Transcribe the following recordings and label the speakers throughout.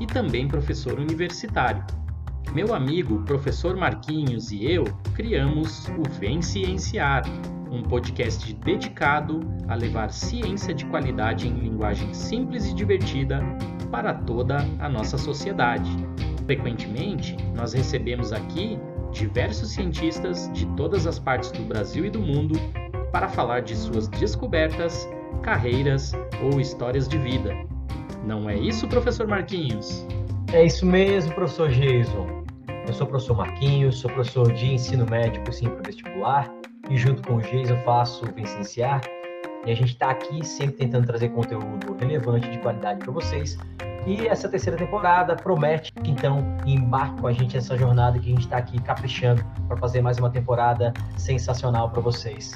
Speaker 1: e também professor universitário. Meu amigo, professor Marquinhos e eu criamos o Vem Cienciar, um podcast dedicado a levar ciência de qualidade em linguagem simples e divertida para toda a nossa sociedade. Frequentemente, nós recebemos aqui diversos cientistas de todas as partes do Brasil e do mundo para falar de suas descobertas, carreiras ou histórias de vida. Não é isso, professor Marquinhos?
Speaker 2: É isso mesmo, professor Jason. Eu sou o professor Marquinhos, sou professor de ensino médico sim para vestibular e junto com o Jason faço o Vicenciar. E a gente está aqui sempre tentando trazer conteúdo relevante de qualidade para vocês e essa terceira temporada promete que então embarque com a gente nessa jornada que a gente está aqui caprichando para fazer mais uma temporada sensacional para vocês.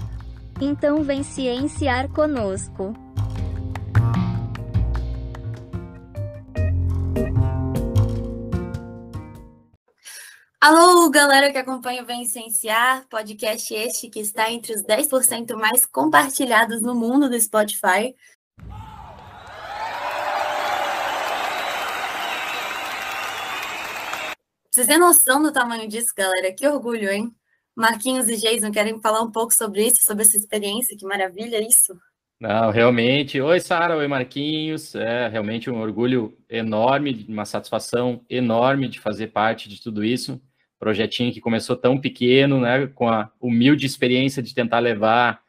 Speaker 3: Então vem cienciar conosco. Alô, galera que acompanha o Vem Cienciar, podcast este que está entre os 10% mais compartilhados no mundo do Spotify. Vocês têm noção do tamanho disso, galera? Que orgulho, hein? Marquinhos e Jason querem falar um pouco sobre isso, sobre essa experiência? Que maravilha isso!
Speaker 1: Não, realmente. Oi, Sara, oi, Marquinhos. É realmente um orgulho enorme, uma satisfação enorme de fazer parte de tudo isso. Projetinho que começou tão pequeno, né, com a humilde experiência de tentar levar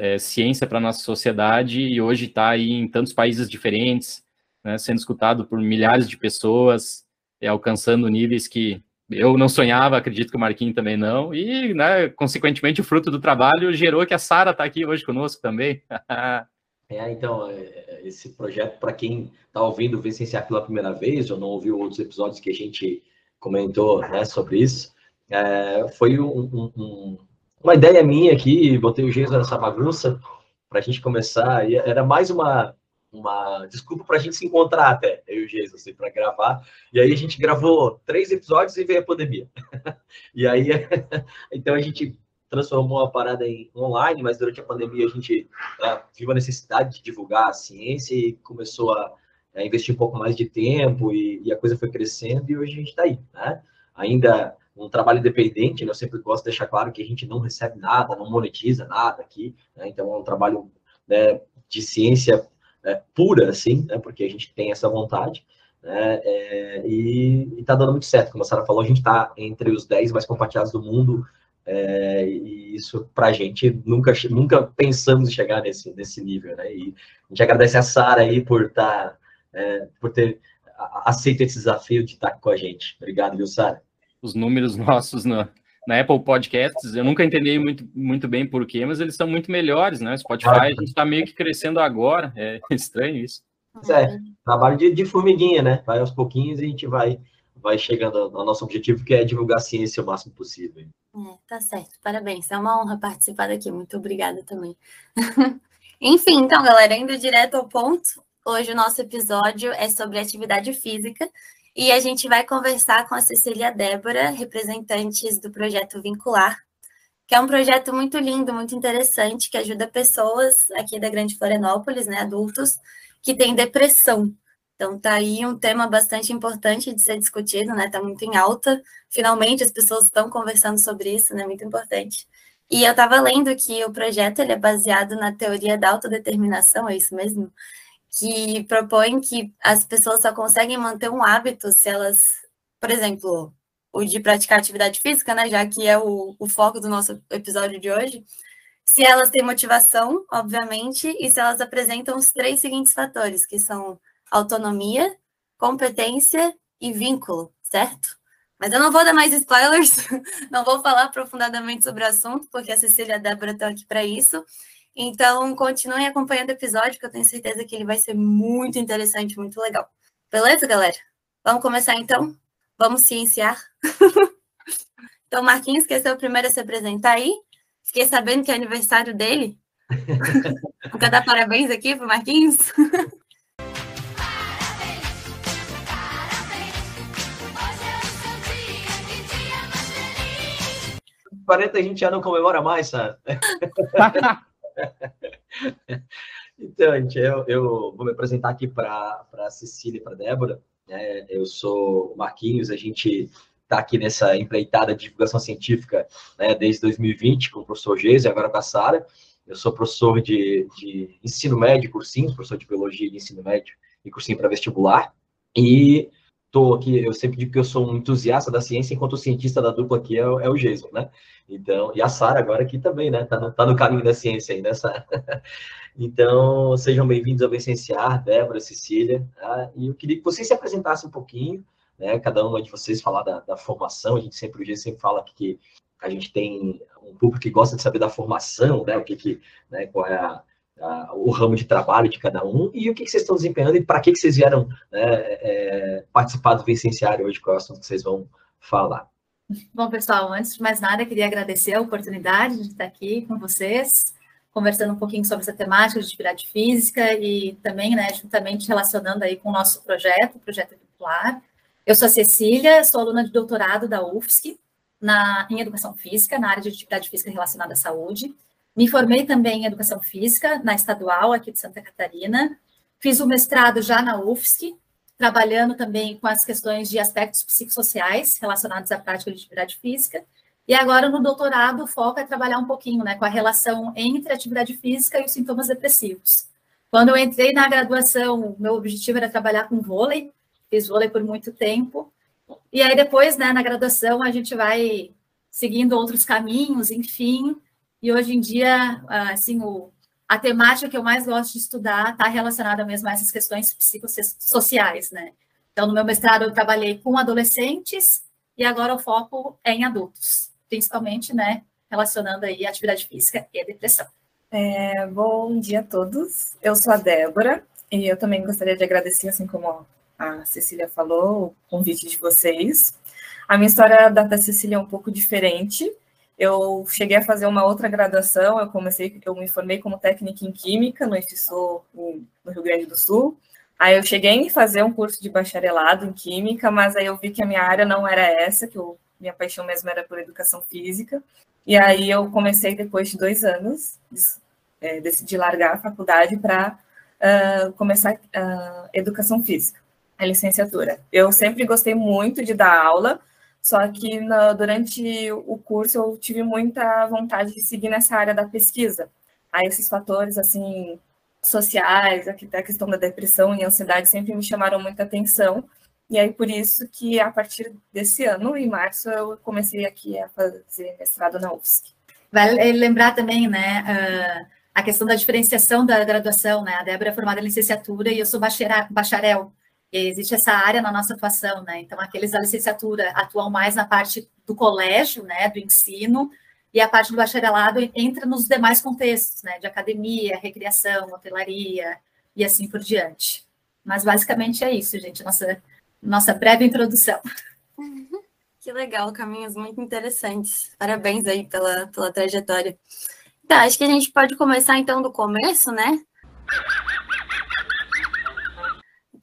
Speaker 1: é, ciência para nossa sociedade e hoje está aí em tantos países diferentes, né, sendo escutado por milhares de pessoas, é, alcançando níveis que eu não sonhava, acredito que o Marquinhos também não, e, né, consequentemente, o fruto do trabalho gerou que a Sara está aqui hoje conosco também.
Speaker 2: é, então, é, é, esse projeto, para quem está ouvindo o Vicenciar pela primeira vez, ou não ouviu outros episódios que a gente comentou né, sobre isso, é, foi um, um, uma ideia minha aqui, botei o Geiso nessa bagunça para a gente começar, e era mais uma uma desculpa para a gente se encontrar até, eu e o Jesus, assim, para gravar. E aí a gente gravou três episódios e veio a pandemia. e aí, então a gente transformou a parada em online, mas durante a pandemia a gente é, viu a necessidade de divulgar a ciência e começou a é, investir um pouco mais de tempo e, e, a coisa foi crescendo e hoje a gente está aí, né? Ainda um trabalho independente, né? eu sempre gosto de deixar claro que a gente não recebe nada, não monetiza nada aqui, né? então é um trabalho né, de ciência é, pura, assim, né, porque a gente tem essa vontade, né, é, e está dando muito certo. Como a Sara falou, a gente está entre os 10 mais compartilhados do mundo, é, e isso para a gente nunca, nunca pensamos em chegar nesse, nesse nível, né? E a gente agradece a Sara aí por tá, é, por ter aceito esse desafio de estar com a gente. Obrigado, viu, Sara?
Speaker 1: Os números nossos no, na Apple Podcasts, eu nunca entendi muito, muito bem porquê, mas eles são muito melhores, né? Spotify, a gente está meio que crescendo agora, é estranho isso.
Speaker 2: É, trabalho de, de, formiguinha, né? Vai aos pouquinhos e a gente vai, vai chegando ao nosso objetivo, que é divulgar a ciência o máximo possível.
Speaker 3: É, tá certo, parabéns, é uma honra participar daqui, muito obrigada também. Enfim, então, galera, indo direto ao ponto, hoje o nosso episódio é sobre atividade física, e a gente vai conversar com a Cecília Débora, representantes do projeto Vincular, que é um projeto muito lindo, muito interessante, que ajuda pessoas aqui da Grande Florianópolis, né, adultos, que têm depressão. Então tá aí um tema bastante importante de ser discutido, né? Tá muito em alta. Finalmente as pessoas estão conversando sobre isso, né? Muito importante. E eu estava lendo que o projeto ele é baseado na teoria da autodeterminação, é isso mesmo? Que propõe que as pessoas só conseguem manter um hábito se elas, por exemplo, o de praticar atividade física, né, já que é o, o foco do nosso episódio de hoje, se elas têm motivação, obviamente, e se elas apresentam os três seguintes fatores, que são autonomia, competência e vínculo, certo? Mas eu não vou dar mais spoilers, não vou falar aprofundadamente sobre o assunto, porque a Cecília e a Débora estão aqui para isso. Então, continuem acompanhando o episódio, que eu tenho certeza que ele vai ser muito interessante, muito legal. Beleza, galera? Vamos começar então? Vamos cienciar? então, Marquinhos, quer ser o primeiro a se apresentar aí? Fiquei sabendo que é aniversário dele. Vou dar parabéns aqui para Marquinhos.
Speaker 2: 40 a gente já não comemora mais, sabe? então, gente, eu, eu, vou me apresentar aqui para a Cecília e para a Débora. Né? Eu sou o Marquinhos, a gente está aqui nessa empreitada de divulgação científica né, desde 2020 com o professor Geis e agora com a Sara. Eu sou professor de, de ensino médio, cursinho, professor de biologia de ensino médio e cursinho para vestibular. E estou aqui, eu sempre digo que eu sou um entusiasta da ciência, enquanto o cientista da dupla aqui é, é o Jason, né? Então, e a Sara agora aqui também, né? Tá no, tá no caminho da ciência aí, né, Sara? então, sejam bem-vindos ao Vicenciar, Débora, Cecília. Tá? E eu queria que vocês se apresentassem um pouquinho, né? Cada uma de vocês falar da, da formação. A gente sempre, o G sempre fala que a gente tem um público que gosta de saber da formação, né? O que que, né? Qual é a, o ramo de trabalho de cada um e o que, que vocês estão desempenhando e para que, que vocês vieram né, é, participar do Vicenciário hoje, qual é o assunto que vocês vão falar.
Speaker 4: Bom, pessoal, antes de mais nada, queria agradecer a oportunidade de estar aqui com vocês, conversando um pouquinho sobre essa temática de atividade física e também, né, juntamente relacionando aí com o nosso projeto, o projeto Vincular. Eu sou a Cecília, sou aluna de doutorado da UFSC na, em Educação Física, na área de atividade física relacionada à saúde. Me formei também em Educação Física na Estadual aqui de Santa Catarina. Fiz o mestrado já na UFSC, trabalhando também com as questões de aspectos psicossociais relacionados à prática de atividade física. E agora, no doutorado, o foco é trabalhar um pouquinho né, com a relação entre a atividade física e os sintomas depressivos. Quando eu entrei na graduação, meu objetivo era trabalhar com vôlei, fiz vôlei por muito tempo. E aí, depois, né, na graduação, a gente vai seguindo outros caminhos, enfim. E hoje em dia, assim, o, a temática que eu mais gosto de estudar está relacionada mesmo a essas questões psicossociais, né? Então, no meu mestrado, eu trabalhei com adolescentes e agora o foco é em adultos, principalmente, né, relacionando aí atividade física e a depressão.
Speaker 5: É, bom dia a todos. Eu sou a Débora e eu também gostaria de agradecer, assim como a Cecília falou, o convite de vocês. A minha história da Cecília é um pouco diferente. Eu cheguei a fazer uma outra graduação, eu comecei, eu me formei como técnica em Química no IFSU, no Rio Grande do Sul. Aí eu cheguei a fazer um curso de bacharelado em Química, mas aí eu vi que a minha área não era essa, que eu, minha paixão mesmo era por Educação Física. E aí eu comecei, depois de dois anos, é, decidi largar a faculdade para uh, começar uh, Educação Física, a licenciatura. Eu sempre gostei muito de dar aula, só que durante o curso eu tive muita vontade de seguir nessa área da pesquisa. Aí esses fatores assim sociais, a questão da depressão e ansiedade sempre me chamaram muita atenção. E aí por isso que a partir desse ano, em março, eu comecei aqui a fazer mestrado na UFSC.
Speaker 4: Vale lembrar também, né, a questão da diferenciação da graduação, né? A Débora é formada em licenciatura e eu sou bacharel existe essa área na nossa atuação, né? Então, aqueles da licenciatura atuam mais na parte do colégio, né, do ensino, e a parte do bacharelado entra nos demais contextos, né, de academia, recreação, hotelaria e assim por diante. Mas basicamente é isso, gente, nossa, nossa breve introdução.
Speaker 3: Que legal, caminhos muito interessantes. Parabéns aí pela, pela trajetória. Tá, acho que a gente pode começar então do começo, né?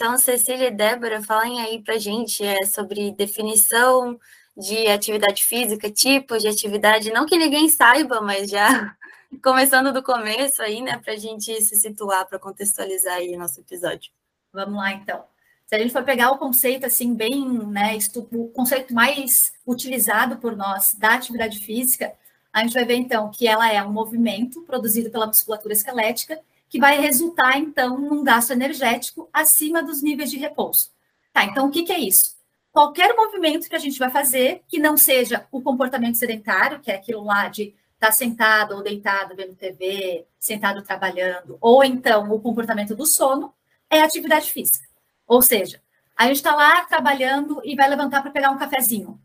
Speaker 3: Então, Cecília e Débora, falem aí para gente é, sobre definição de atividade física, tipos de atividade, não que ninguém saiba, mas já começando do começo aí, né, para a gente se situar, para contextualizar aí nosso episódio.
Speaker 4: Vamos lá, então. Se a gente for pegar o conceito assim bem, né, o conceito mais utilizado por nós da atividade física, a gente vai ver então que ela é um movimento produzido pela musculatura esquelética que vai resultar, então, num gasto energético acima dos níveis de repouso. Tá, então, o que, que é isso? Qualquer movimento que a gente vai fazer que não seja o comportamento sedentário, que é aquilo lá de estar tá sentado ou deitado vendo TV, sentado trabalhando, ou então o comportamento do sono, é atividade física. Ou seja, a gente está lá trabalhando e vai levantar para pegar um cafezinho.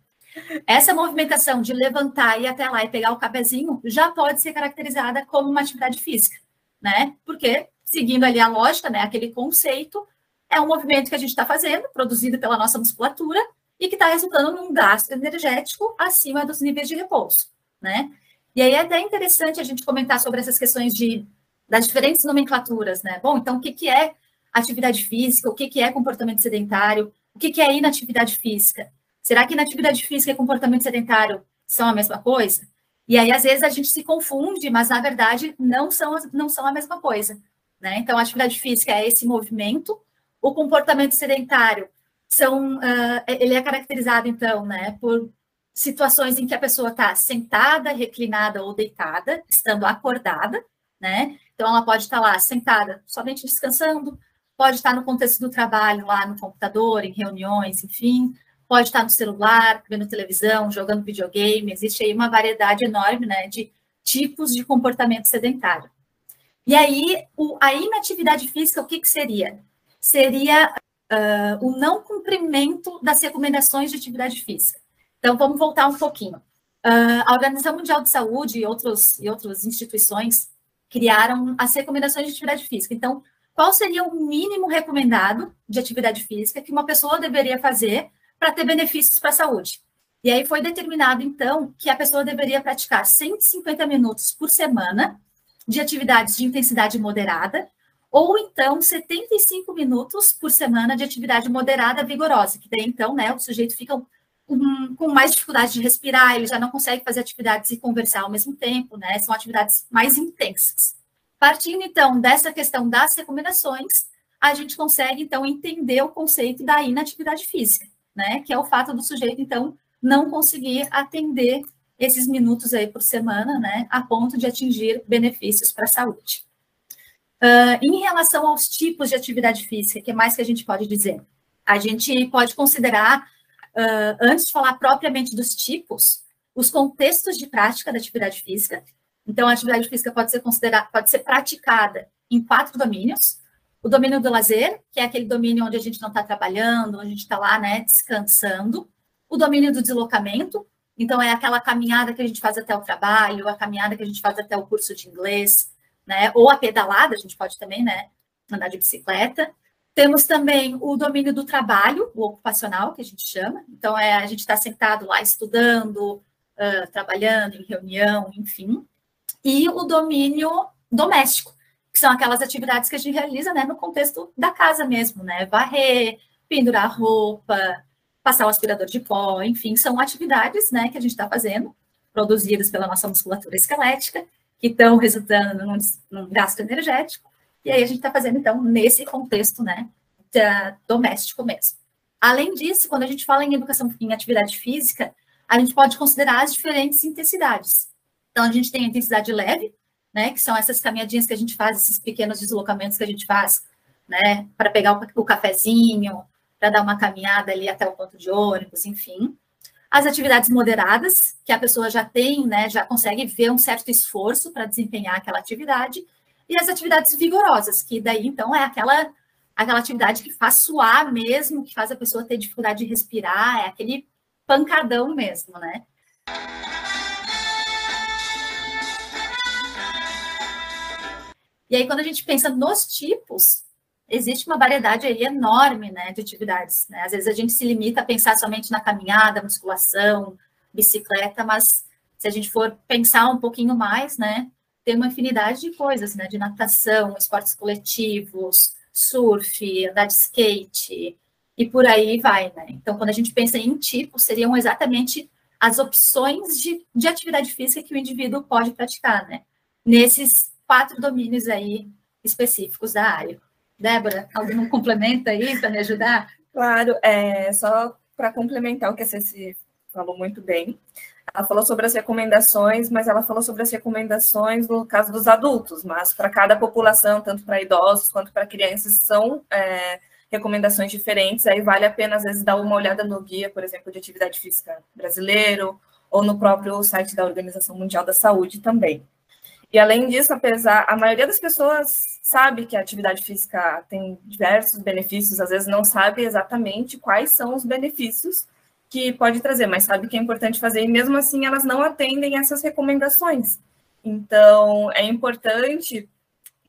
Speaker 4: Essa movimentação de levantar e ir até lá e pegar o cafezinho já pode ser caracterizada como uma atividade física né? Porque, seguindo ali a lógica, né, aquele conceito, é um movimento que a gente está fazendo, produzido pela nossa musculatura, e que está resultando num gasto energético acima dos níveis de repouso, né? E aí é até interessante a gente comentar sobre essas questões de, das diferentes nomenclaturas, né? Bom, então o que, que é atividade física, o que, que é comportamento sedentário, o que, que é inatividade física? Será que inatividade física e comportamento sedentário são a mesma coisa? E aí, às vezes, a gente se confunde, mas na verdade não são, não são a mesma coisa. Né? Então, a atividade física é esse movimento, o comportamento sedentário são, uh, ele é caracterizado, então, né, por situações em que a pessoa está sentada, reclinada ou deitada, estando acordada, né? Então, ela pode estar lá sentada, somente descansando, pode estar no contexto do trabalho, lá no computador, em reuniões, enfim, pode estar no celular, vendo televisão, jogando videogame, existe aí uma variedade enorme, né, de tipos de comportamento sedentário. E aí, o, a inatividade física, o que, que seria? Seria uh, o não cumprimento das recomendações de atividade física. Então, vamos voltar um pouquinho. Uh, a Organização Mundial de Saúde e, outros, e outras instituições criaram as recomendações de atividade física. Então, qual seria o mínimo recomendado de atividade física que uma pessoa deveria fazer para ter benefícios para a saúde? E aí foi determinado, então, que a pessoa deveria praticar 150 minutos por semana de atividades de intensidade moderada, ou então 75 minutos por semana de atividade moderada vigorosa, que daí então, né, o sujeito fica com, mais dificuldade de respirar, ele já não consegue fazer atividades e conversar ao mesmo tempo, né? São atividades mais intensas. Partindo então dessa questão das recomendações, a gente consegue então entender o conceito da inatividade física, né? Que é o fato do sujeito então não conseguir atender esses minutos aí por semana, né, a ponto de atingir benefícios para a saúde. Uh, em relação aos tipos de atividade física, o que mais que a gente pode dizer? A gente pode considerar, uh, antes de falar propriamente dos tipos, os contextos de prática da atividade física. Então, a atividade física pode ser considerada, pode ser praticada em quatro domínios. O domínio do lazer, que é aquele domínio onde a gente não está trabalhando, onde a gente está lá, né, descansando. O domínio do deslocamento, então é aquela caminhada que a gente faz até o trabalho, a caminhada que a gente faz até o curso de inglês, né? Ou a pedalada, a gente pode também, né? Andar de bicicleta. Temos também o domínio do trabalho, o ocupacional, que a gente chama. Então, é a gente está sentado lá estudando, uh, trabalhando em reunião, enfim. E o domínio doméstico, que são aquelas atividades que a gente realiza né, no contexto da casa mesmo, né? Varrer, pendurar roupa, passar o aspirador de pó, enfim, são atividades né, que a gente está fazendo, produzidas pela nossa musculatura esquelética, que estão resultando num, num, gasto energético, e aí a gente está fazendo, então, nesse contexto, né, da, doméstico mesmo. Além disso, quando a gente fala em educação em atividade física, a gente pode considerar as diferentes intensidades. Então, a gente tem a intensidade leve, né, que são essas caminhadinhas que a gente faz, esses pequenos deslocamentos que a gente faz, né, para pegar o, o cafezinho, para dar uma caminhada ali até o ponto de ônibus, enfim as atividades moderadas, que a pessoa já tem, né, já consegue ver um certo esforço para desempenhar aquela atividade, e as atividades vigorosas, que daí então é aquela aquela atividade que faz suar mesmo, que faz a pessoa ter dificuldade de respirar, é aquele pancadão mesmo, né? E aí, quando a gente pensa nos tipos, existe uma variedade aí enorme né, de atividades. Né? Às vezes a gente se limita a pensar somente na caminhada, musculação, bicicleta, mas se a gente for pensar um pouquinho mais, né, tem uma infinidade de coisas, né, de natação, esportes coletivos, surf, andar de skate e por aí vai, né? Então, quando a gente pensa em tipo, seriam exatamente as opções de, de atividade física que o indivíduo pode praticar, né? Nesses quatro domínios aí específicos da área. Débora, algum complemento aí para me ajudar?
Speaker 5: Claro, é, só para complementar o que a Ceci falou muito bem. Ela falou sobre as recomendações, mas ela falou sobre as recomendações no caso dos adultos, mas para cada população, tanto para idosos quanto para crianças, são é, recomendações diferentes. Aí vale a pena, às vezes, dar uma olhada no guia, por exemplo, de atividade física brasileiro, ou no próprio site da Organização Mundial da Saúde também. E além disso, apesar, a maioria das pessoas sabe que a atividade física tem diversos benefícios, às vezes não sabe exatamente quais são os benefícios que pode trazer, mas sabe que é importante fazer e mesmo assim elas não atendem essas recomendações. Então, é importante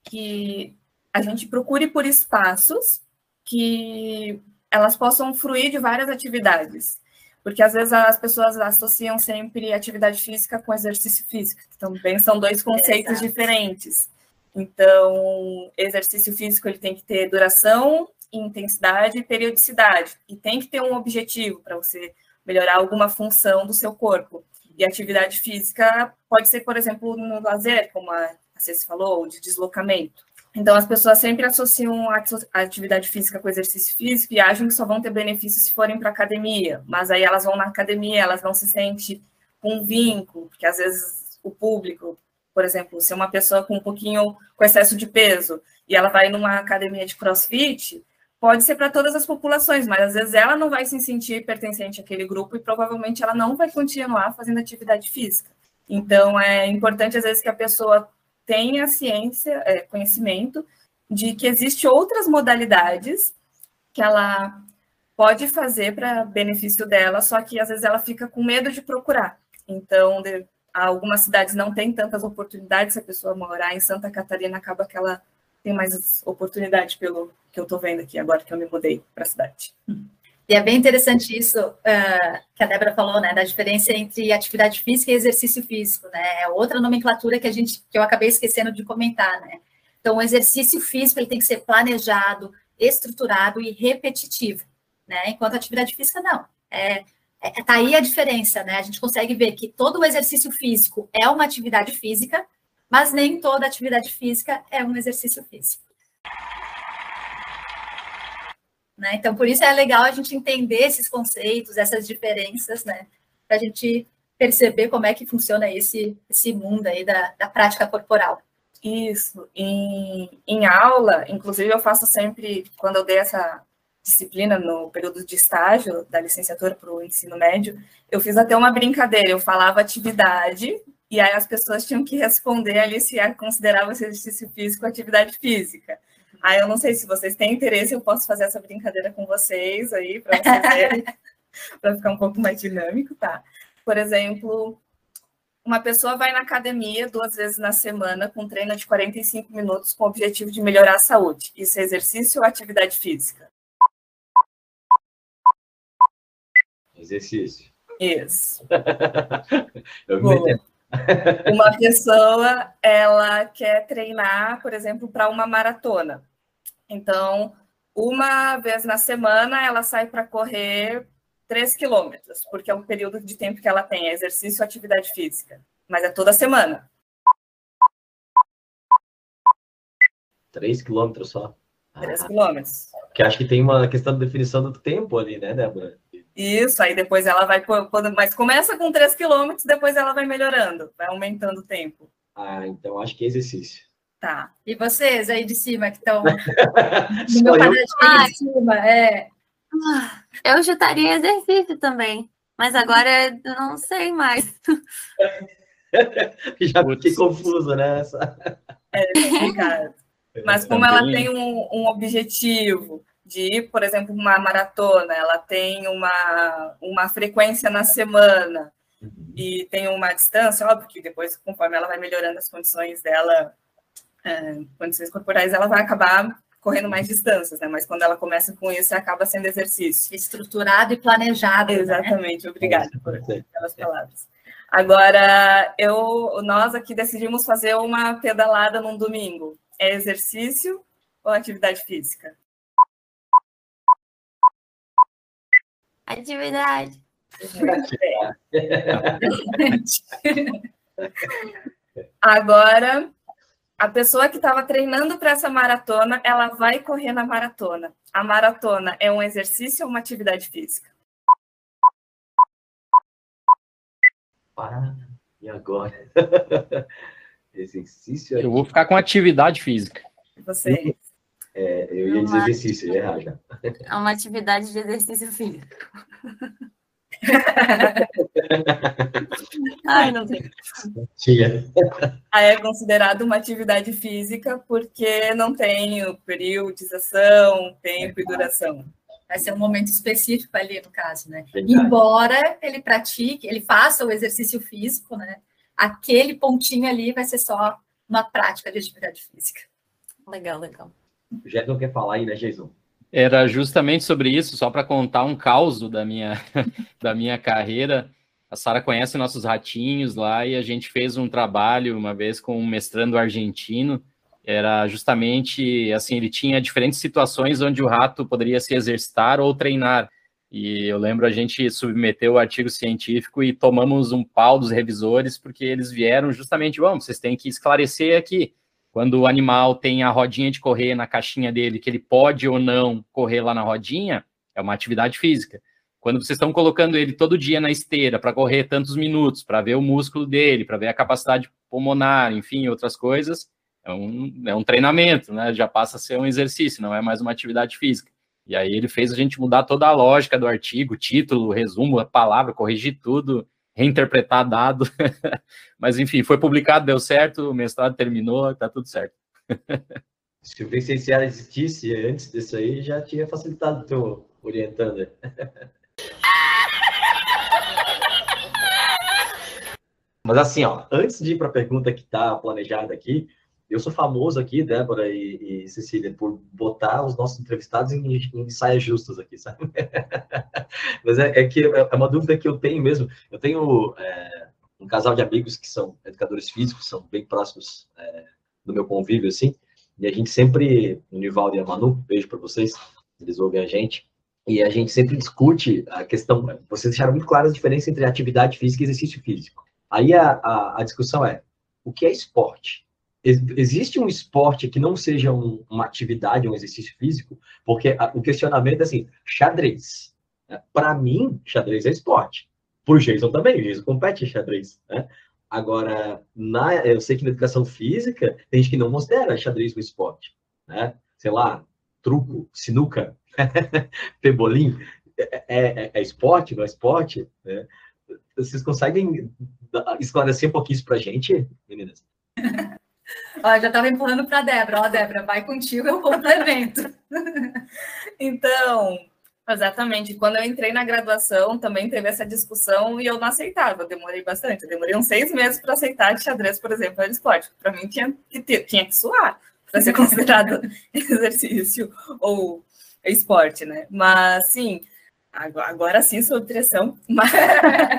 Speaker 5: que a gente procure por espaços que elas possam fruir de várias atividades. Porque às vezes as pessoas associam sempre atividade física com exercício físico, que também são dois conceitos Exato. diferentes. Então, exercício físico ele tem que ter duração, intensidade e periodicidade, e tem que ter um objetivo para você melhorar alguma função do seu corpo. E atividade física pode ser, por exemplo, no lazer, como a Ceci falou, de deslocamento. Então, as pessoas sempre associam a atividade física com exercício físico e acham que só vão ter benefícios se forem para academia. Mas aí elas vão na academia, elas não se sentem com um vínculo, porque às vezes o público, por exemplo, se uma pessoa com um pouquinho com excesso de peso e ela vai numa academia de crossfit, pode ser para todas as populações, mas às vezes ela não vai se sentir pertencente àquele grupo e provavelmente ela não vai continuar fazendo atividade física. Então, é importante, às vezes, que a pessoa tenha ciência, é, conhecimento de que existe outras modalidades que ela pode fazer para benefício dela, só que às vezes ela fica com medo de procurar. Então, de, algumas cidades não têm tantas oportunidades, se a pessoa morar em Santa Catarina, acaba que ela tem mais oportunidade pelo que eu estou vendo aqui agora que eu me mudei para a cidade.
Speaker 4: E é bem interessante isso uh, que a Débora falou, né, da diferença entre atividade física e exercício físico, né? É outra nomenclatura que a gente que eu acabei esquecendo de comentar, né? Então, o exercício físico ele tem que ser planejado, estruturado e repetitivo, né? Enquanto a atividade física não. É, é, tá aí a diferença, né? A gente consegue ver que todo o exercício físico é uma atividade física, mas nem toda atividade física é um exercício físico. Né? Então, por isso é legal a gente entender esses conceitos, essas diferenças, né? Para a gente perceber como é que funciona esse, esse mundo aí da, da prática corporal.
Speaker 5: Isso. Em, aula, inclusive, eu faço sempre, quando eu dei essa disciplina no período de estágio da licenciatura para o ensino médio, eu fiz até uma brincadeira. Eu falava atividade, e aí as pessoas tinham que responder ali se considerava esse exercício físico atividade física. Aí eu não sei se vocês têm interesse, eu posso fazer essa brincadeira com vocês aí, para vocês verem, para ficar um pouco mais dinâmico, tá? Por exemplo, uma pessoa vai na academia duas vezes na semana com treino de 45 minutos com o objetivo de melhorar a saúde. Isso é exercício ou atividade física?
Speaker 2: Exercício.
Speaker 5: Isso.
Speaker 2: eu me
Speaker 5: uma pessoa, ela quer treinar, por exemplo, para uma maratona. Então, uma vez na semana, ela sai para correr 3 quilômetros, porque é o período de tempo que ela tem, é exercício e atividade física. Mas é toda semana.
Speaker 2: 3 quilômetros só.
Speaker 5: 3 ah, quilômetros.
Speaker 2: Que acho que tem uma questão de definição do tempo ali, né, Débora?
Speaker 5: Isso, aí depois ela vai, mas começa com 3 quilômetros, depois ela vai melhorando, vai aumentando o tempo.
Speaker 2: Ah, então acho que é exercício.
Speaker 4: Tá. E vocês aí de cima que estão no meu quadradinho de cima, é.
Speaker 3: Ah, eu chutaria exercício também, mas agora eu não sei mais.
Speaker 2: Já fiquei confusa, né?
Speaker 5: É complicado. Mas como ela tem um, um objetivo, de ir, por exemplo, uma maratona, ela tem uma, uma frequência na semana uhum. e tem uma distância, óbvio que depois, conforme ela vai melhorando as condições dela, é, condições corporais, ela vai acabar correndo mais distâncias, né? Mas quando ela começa com isso, acaba sendo exercício.
Speaker 4: Estruturado e planejado.
Speaker 5: Né? Exatamente, né? obrigada por aquelas palavras. Agora, eu, nós aqui decidimos fazer uma pedalada num domingo. É exercício ou atividade física?
Speaker 3: Atividade.
Speaker 5: Agora, a pessoa que estava treinando para essa maratona, ela vai correr na maratona. A maratona é um exercício ou uma atividade física?
Speaker 2: Ah, e agora? exercício.
Speaker 1: Eu vou ficar com atividade física.
Speaker 5: Você?
Speaker 2: É, eu ia dizer exercício, ia errar já.
Speaker 3: É uma atividade de exercício físico. Ai, não sei.
Speaker 2: Tinha.
Speaker 5: Aí é considerado uma atividade física porque não tem periodização, tempo e duração.
Speaker 4: Vai ser um momento específico ali, no caso, né? Verdade. Embora ele pratique, ele faça o exercício físico, né? Aquele pontinho ali vai ser só uma prática de atividade física.
Speaker 3: Legal, legal.
Speaker 2: O Jason quer falar aí, né, Jason?
Speaker 1: Era justamente sobre isso, só para contar um caos da minha, da minha carreira. A Sara conhece nossos ratinhos lá e a gente fez um trabalho uma vez com um mestrando argentino. Era justamente assim, ele tinha diferentes situações onde o rato poderia se exercitar ou treinar. E eu lembro a gente submeteu o artigo científico e tomamos um pau dos revisores, porque eles vieram justamente, vamos, vocês têm que esclarecer aqui. Quando o animal tem a rodinha de correr na caixinha dele, que ele pode ou não correr lá na rodinha, é uma atividade física. Quando vocês estão colocando ele todo dia na esteira para correr tantos minutos, para ver o músculo dele, para ver a capacidade pulmonar, enfim, outras coisas, é um, é um treinamento, né? Já passa a ser um exercício, não é mais uma atividade física. E aí ele fez a gente mudar toda a lógica do artigo, título, resumo, a palavra, corrigir tudo, reinterpretar dado. Mas enfim, foi publicado, deu certo, o mestrado terminou, tá tudo certo.
Speaker 2: Se o licenciado existisse antes disso aí, já tinha facilitado o teu orientando. Mas assim, ó, antes de ir para a pergunta que está planejada aqui, eu sou famoso aqui, Débora e, e, Cecília, por botar os nossos entrevistados em, em saias justas aqui, sabe? Mas é, é, que é, é uma dúvida que eu tenho mesmo. Eu tenho é, um casal de amigos que são educadores físicos, são bem próximos é, do meu convívio, assim, e a gente sempre, o Nivaldo e a Manu, beijo para vocês, eles ouvem a gente, e a gente sempre discute a questão, vocês deixaram muito claras a diferença entre atividade física e exercício físico. Aí a, a, a discussão é, o que é esporte? Existe um esporte que não seja um, uma atividade, um exercício físico? Porque a, o questionamento é assim, xadrez. Né? Para mim, xadrez é esporte. Por Jason também, o Jason compete em xadrez. Né? Agora, na, eu sei que na educação física, tem gente que não considera xadrez um esporte. Né? Sei lá, truco, sinuca, pebolim, é, é, é, esporte, não é esporte? Né? Vocês conseguem esclarecer um pouquinho isso para gente, meninas?
Speaker 4: Ó, já estava empurrando para a Débora. Ó, Débora, vai contigo, eu complemento.
Speaker 5: então, exatamente. Quando eu entrei na graduação, também teve essa discussão e eu não aceitava. Eu demorei bastante. Eu demorei uns seis meses para aceitar de xadrez, por exemplo, era esporte. Para mim, tinha que, ter, tinha que suar para ser considerado exercício ou esporte, né? Mas, sim, Agora sim, sob pressão, mas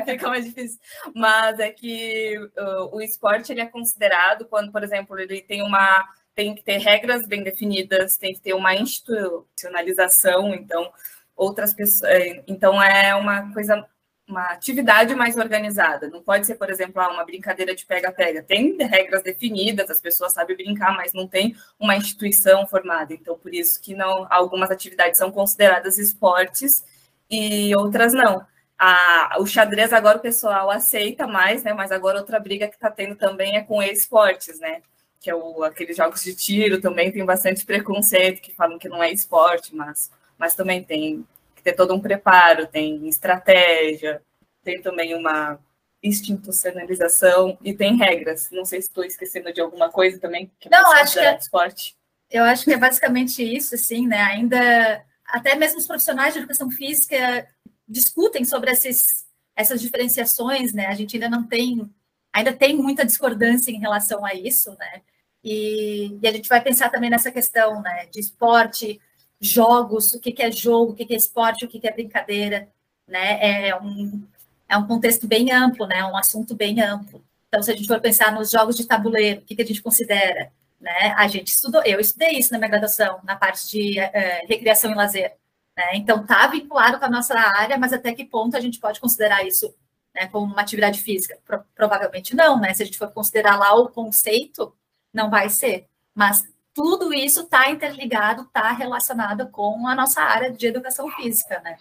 Speaker 5: fica mais difícil. Mas é que uh, o esporte ele é considerado quando, por exemplo, ele tem uma tem que ter regras bem definidas, tem que ter uma institucionalização, então outras pessoas, é, então é uma coisa uma atividade mais organizada. Não pode ser, por exemplo, ah, uma brincadeira de pega-pega. Tem regras definidas, as pessoas sabem brincar, mas não tem uma instituição formada. Então, por isso que não algumas atividades são consideradas esportes e outras não. A, o xadrez agora o pessoal aceita mais, né? Mas agora outra briga que está tendo também é com esportes, né? Que é o, aqueles jogos de tiro também tem bastante preconceito que falam que não é esporte, mas, mas também tem que ter todo um preparo, tem estratégia, tem também uma institucionalização e tem regras. Não sei se estou esquecendo de alguma coisa também.
Speaker 4: Que não, acho que é, esporte. Eu acho que é basicamente isso, assim, né? Ainda até mesmo os profissionais de educação física discutem sobre esses, essas diferenciações, né? A gente ainda não tem, ainda tem muita discordância em relação a isso, né? E, e a gente vai pensar também nessa questão, né? De esporte, jogos, o que, que é jogo, o que, que é esporte, o que, que é brincadeira, né? É um, é um contexto bem amplo, né? Um assunto bem amplo. Então, se a gente for pensar nos jogos de tabuleiro, o que, que a gente considera? Né? A gente estudou, eu estudei isso na minha graduação, na parte de é, recreação e lazer. Né? Então, está vinculado com a nossa área, mas até que ponto a gente pode considerar isso né, como uma atividade física? Pro, provavelmente não, né? Se a gente for considerar lá o conceito, não vai ser. Mas tudo isso está interligado, está relacionado com a nossa área de educação física, né?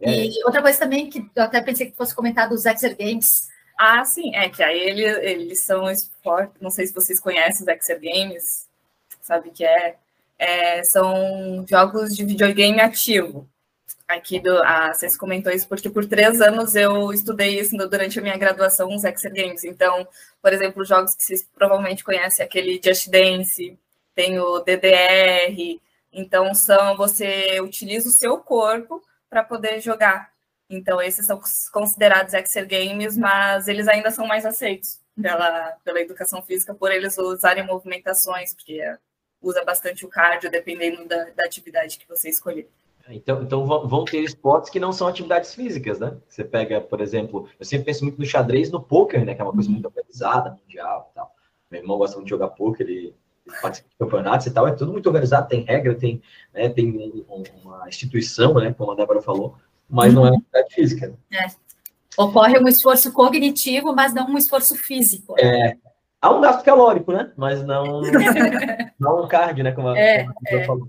Speaker 4: É. E outra coisa também que eu até pensei que fosse comentar dos Exer Games,
Speaker 5: ah, sim, é que aí eles, eles são esporte, não sei se vocês conhecem os Exer Games, sabe que é, é, são jogos de videogame ativo. Aqui do, a Cês comentou isso porque por três anos eu estudei isso durante a minha graduação, os Exer Games. Então, por exemplo, jogos que vocês provavelmente conhecem, aquele Just Dance, tem o DDR. Então, são você utiliza o seu corpo para poder jogar. Então, esses são considerados Exer Games, mas eles ainda são mais aceitos pela, pela educação física por eles usarem movimentações, porque usa bastante o cardio, dependendo da, da atividade que você escolher.
Speaker 2: Então, então vão ter esportes que não são atividades físicas, né? Você pega, por exemplo, eu sempre penso muito no xadrez no poker, né? Que é uma coisa muito organizada, mundial e tal. Meu irmão gosta muito de jogar poker, ele, ele participa de campeonatos e tal, é tudo muito organizado, tem regra, tem, né, tem um, uma instituição, né? Como a Débora falou, mas não é atividade física.
Speaker 4: É. Ocorre um esforço cognitivo, mas não um esforço físico.
Speaker 2: Né? É, há um gasto calórico, né? Mas não, não um cardio, né? Como a,
Speaker 4: é, como a é.
Speaker 2: falou.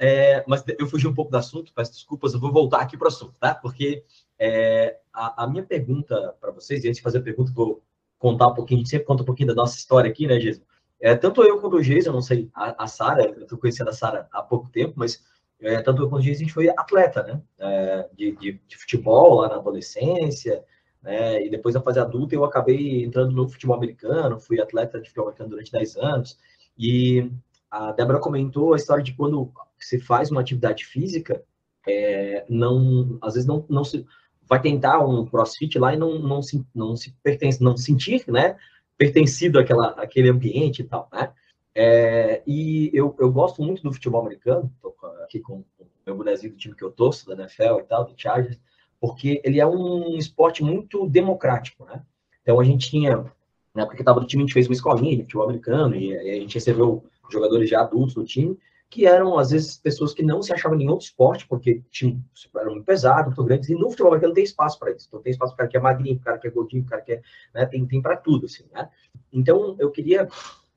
Speaker 2: É, mas eu fugi um pouco do assunto, peço desculpas, eu vou voltar aqui para o assunto, tá? Porque é, a, a, minha pergunta para vocês, e antes de fazer a pergunta, vou contar um pouquinho, a gente sempre conta um pouquinho da nossa história aqui, né, Geisa? É, tanto eu quanto o Geisa, eu não sei, a, a Sara, eu estou conhecendo a Sara há pouco tempo, mas é, tanto quanto Geisa, a gente foi atleta, né? É, de, de, de, futebol lá na adolescência, né? E depois na fase adulta eu acabei entrando no futebol americano, fui atleta de futebol americano durante 10 anos, e a Débora comentou a história de quando se faz uma atividade física, é, não, às vezes não, não se vai tentar um crossfit lá e não, não, se, não se pertence, não sentir, né, pertencido àquela, àquele ambiente e tal, né? É, e eu, eu gosto muito do futebol americano, tô aqui com o meu bonezinho do time que eu torço, da NFL e tal, do Chargers, porque ele é um esporte muito democrático, né? Então a gente tinha, na época que estava no time, a gente fez uma escolinha de futebol americano e, e a gente recebeu jogadores já adultos no time, que eram, às vezes, pessoas que não se achavam em outro esporte, porque tinham, eram muito pesados, muito grandes, e no futebol americano tem espaço para isso. Então, tem espaço para o cara que é magrinho, para o cara que é gordinho, para o cara que é. Né, tem tem para tudo, assim, né? Então, eu queria,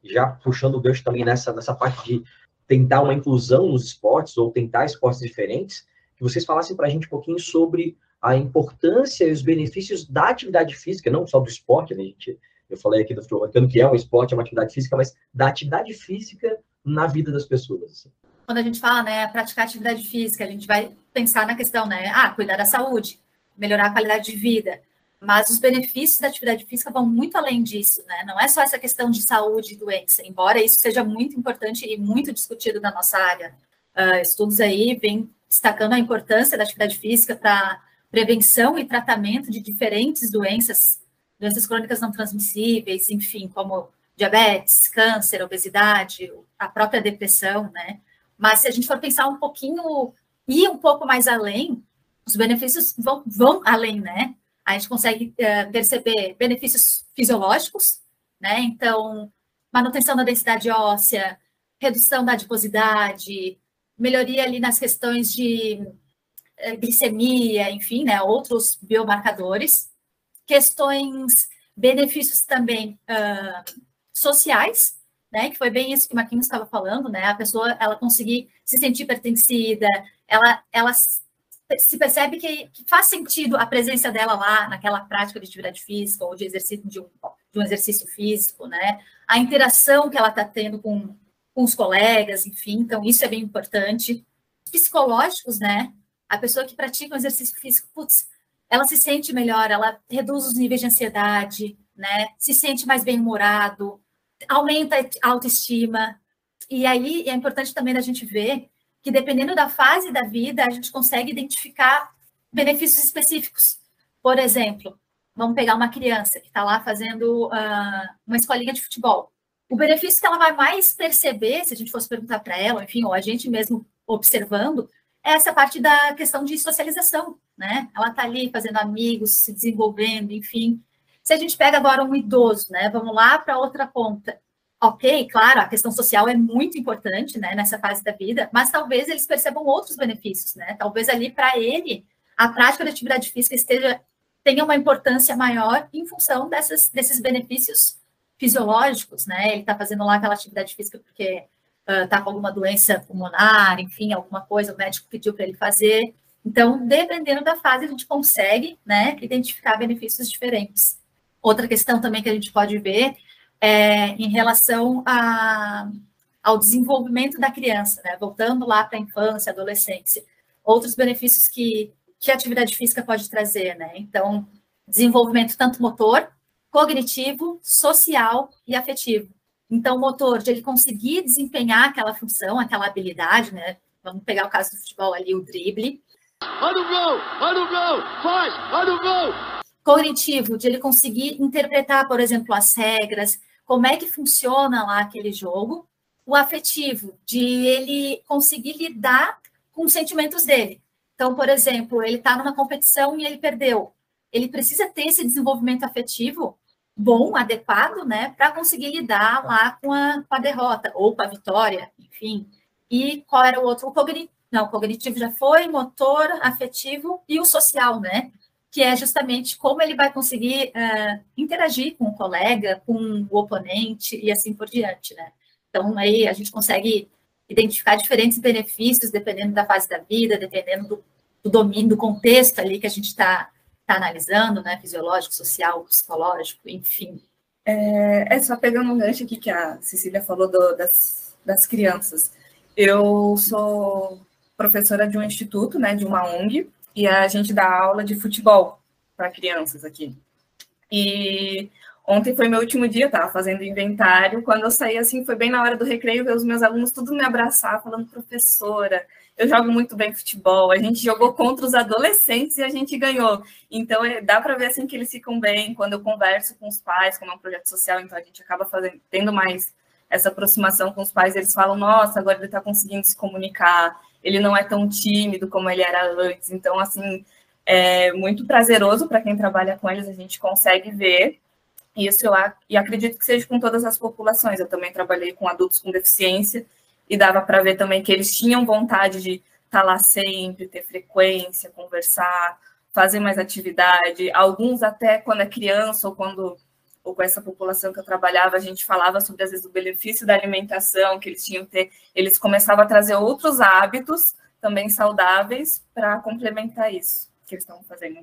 Speaker 2: já puxando o gancho também nessa, nessa parte de tentar uma inclusão nos esportes, ou tentar esportes diferentes, que vocês falassem para a gente um pouquinho sobre a importância e os benefícios da atividade física, não só do esporte, né? Gente, eu falei aqui do futebol que é um esporte, é uma atividade física, mas da atividade física na vida das pessoas.
Speaker 4: Quando a gente fala, né, praticar atividade física, a gente vai pensar na questão, né, ah, cuidar da saúde, melhorar a qualidade de vida. Mas os benefícios da atividade física vão muito além disso, né? Não é só essa questão de saúde e doença, embora isso seja muito importante e muito discutido na nossa área. Uh, estudos aí vêm destacando a importância da atividade física para prevenção e tratamento de diferentes doenças, doenças crônicas não transmissíveis, enfim, como diabetes, câncer, obesidade, a própria depressão, né? Mas se a gente for pensar um pouquinho, ir um pouco mais além, os benefícios vão, vão além, né? A gente consegue uh, perceber benefícios fisiológicos, né? Então, manutenção da densidade óssea, redução da adiposidade, melhoria ali nas questões de uh, glicemia, enfim, né? Outros biomarcadores, questões, benefícios também uh, sociais, né? Que foi bem isso que o Marquinhos estava falando, né? A pessoa ela conseguir se sentir pertencida, ela, ela se percebe que, que, faz sentido a presença dela lá naquela prática de atividade física ou de exercício de um, de um exercício físico, né? A interação que ela está tendo com, com os colegas, enfim, então isso é bem importante. Psicológicos, né? A pessoa que pratica um exercício físico, putz, ela se sente melhor, ela reduz os níveis de ansiedade, né? Se sente mais bem-humorado, aumenta a autoestima. E aí é importante também a gente ver que, dependendo da fase da vida, a gente consegue identificar benefícios específicos. Por exemplo, vamos pegar uma criança que está lá fazendo uh, uma escolinha de futebol. O benefício que ela vai mais perceber, se a gente fosse perguntar para ela, enfim, ou a gente mesmo observando, é essa parte da questão de socialização, né? Ela está ali fazendo amigos, se desenvolvendo, enfim. Se a gente pega agora um idoso, né? Vamos lá para outra ponta. Ok, claro, a questão social é muito importante, né, nessa fase da vida, mas talvez eles percebam outros benefícios, né? Talvez ali para ele a prática de atividade física esteja tenha uma importância maior em função dessas, desses benefícios fisiológicos, né? Ele está fazendo lá aquela atividade física porque está uh, com alguma doença pulmonar, enfim, alguma coisa, o médico pediu para ele fazer. Então, dependendo da fase, a gente consegue, né, identificar benefícios diferentes. Outra questão também que a gente pode ver é em relação a, ao desenvolvimento da criança, né? Voltando lá para a infância, adolescência. Outros benefícios que, que a atividade física pode trazer, né? Então, desenvolvimento tanto motor, cognitivo, social e afetivo. Então, o motor, de ele conseguir desempenhar aquela função, aquela habilidade, né? Vamos pegar o caso do futebol ali, o drible. Olha o gol! Olha o gol! Faz! Olha o gol! cognitivo, de ele conseguir interpretar, por exemplo, as regras, como é que funciona lá aquele jogo, o afetivo, de ele conseguir lidar com os sentimentos dele. Então, por exemplo, ele está numa competição e ele perdeu. Ele precisa ter esse desenvolvimento afetivo bom, adequado, né, para conseguir lidar lá com a, com a derrota ou com a vitória, enfim. E qual era o outro? O cognitivo, não, cognitivo já foi, motor, afetivo e o social, né? Que é justamente como ele vai conseguir uh, interagir com o colega, com o oponente e assim por diante, né? Então, aí a gente consegue identificar diferentes benefícios dependendo da fase da vida, dependendo do, do domínio, do contexto ali que a gente está tá analisando, né? Fisiológico, social, psicológico, enfim.
Speaker 5: É, é, só pegando um gancho aqui que a Cecília falou do, das, das crianças. Eu sou professora de um instituto, né, de uma ONG, e a gente dá aula de futebol para crianças aqui. E Ontem foi meu último dia, estava fazendo inventário. Quando eu saí, assim, foi bem na hora do recreio, ver os meus alunos tudo me abraçar, falando, professora, eu jogo muito bem futebol. A gente jogou contra os adolescentes e a gente ganhou. Então, é, dá para ver, assim, que eles ficam bem. Quando eu converso com os pais, como é um projeto social, então a gente acaba fazendo, tendo mais essa aproximação com os pais. Eles falam, nossa, agora ele está conseguindo se comunicar. Ele não é tão tímido como ele era antes. Então, assim, é muito prazeroso para quem trabalha com eles. A gente consegue ver isso eu e acredito que seja com todas as populações. Eu também trabalhei com adultos com deficiência e dava para ver também que eles tinham vontade de estar tá lá sempre, ter frequência, conversar, fazer mais atividade. Alguns até quando é criança ou quando ou com essa população que eu trabalhava, a gente falava sobre às vezes o benefício da alimentação que eles tinham que ter, eles começavam a trazer outros hábitos também saudáveis para complementar isso que eles estão fazendo.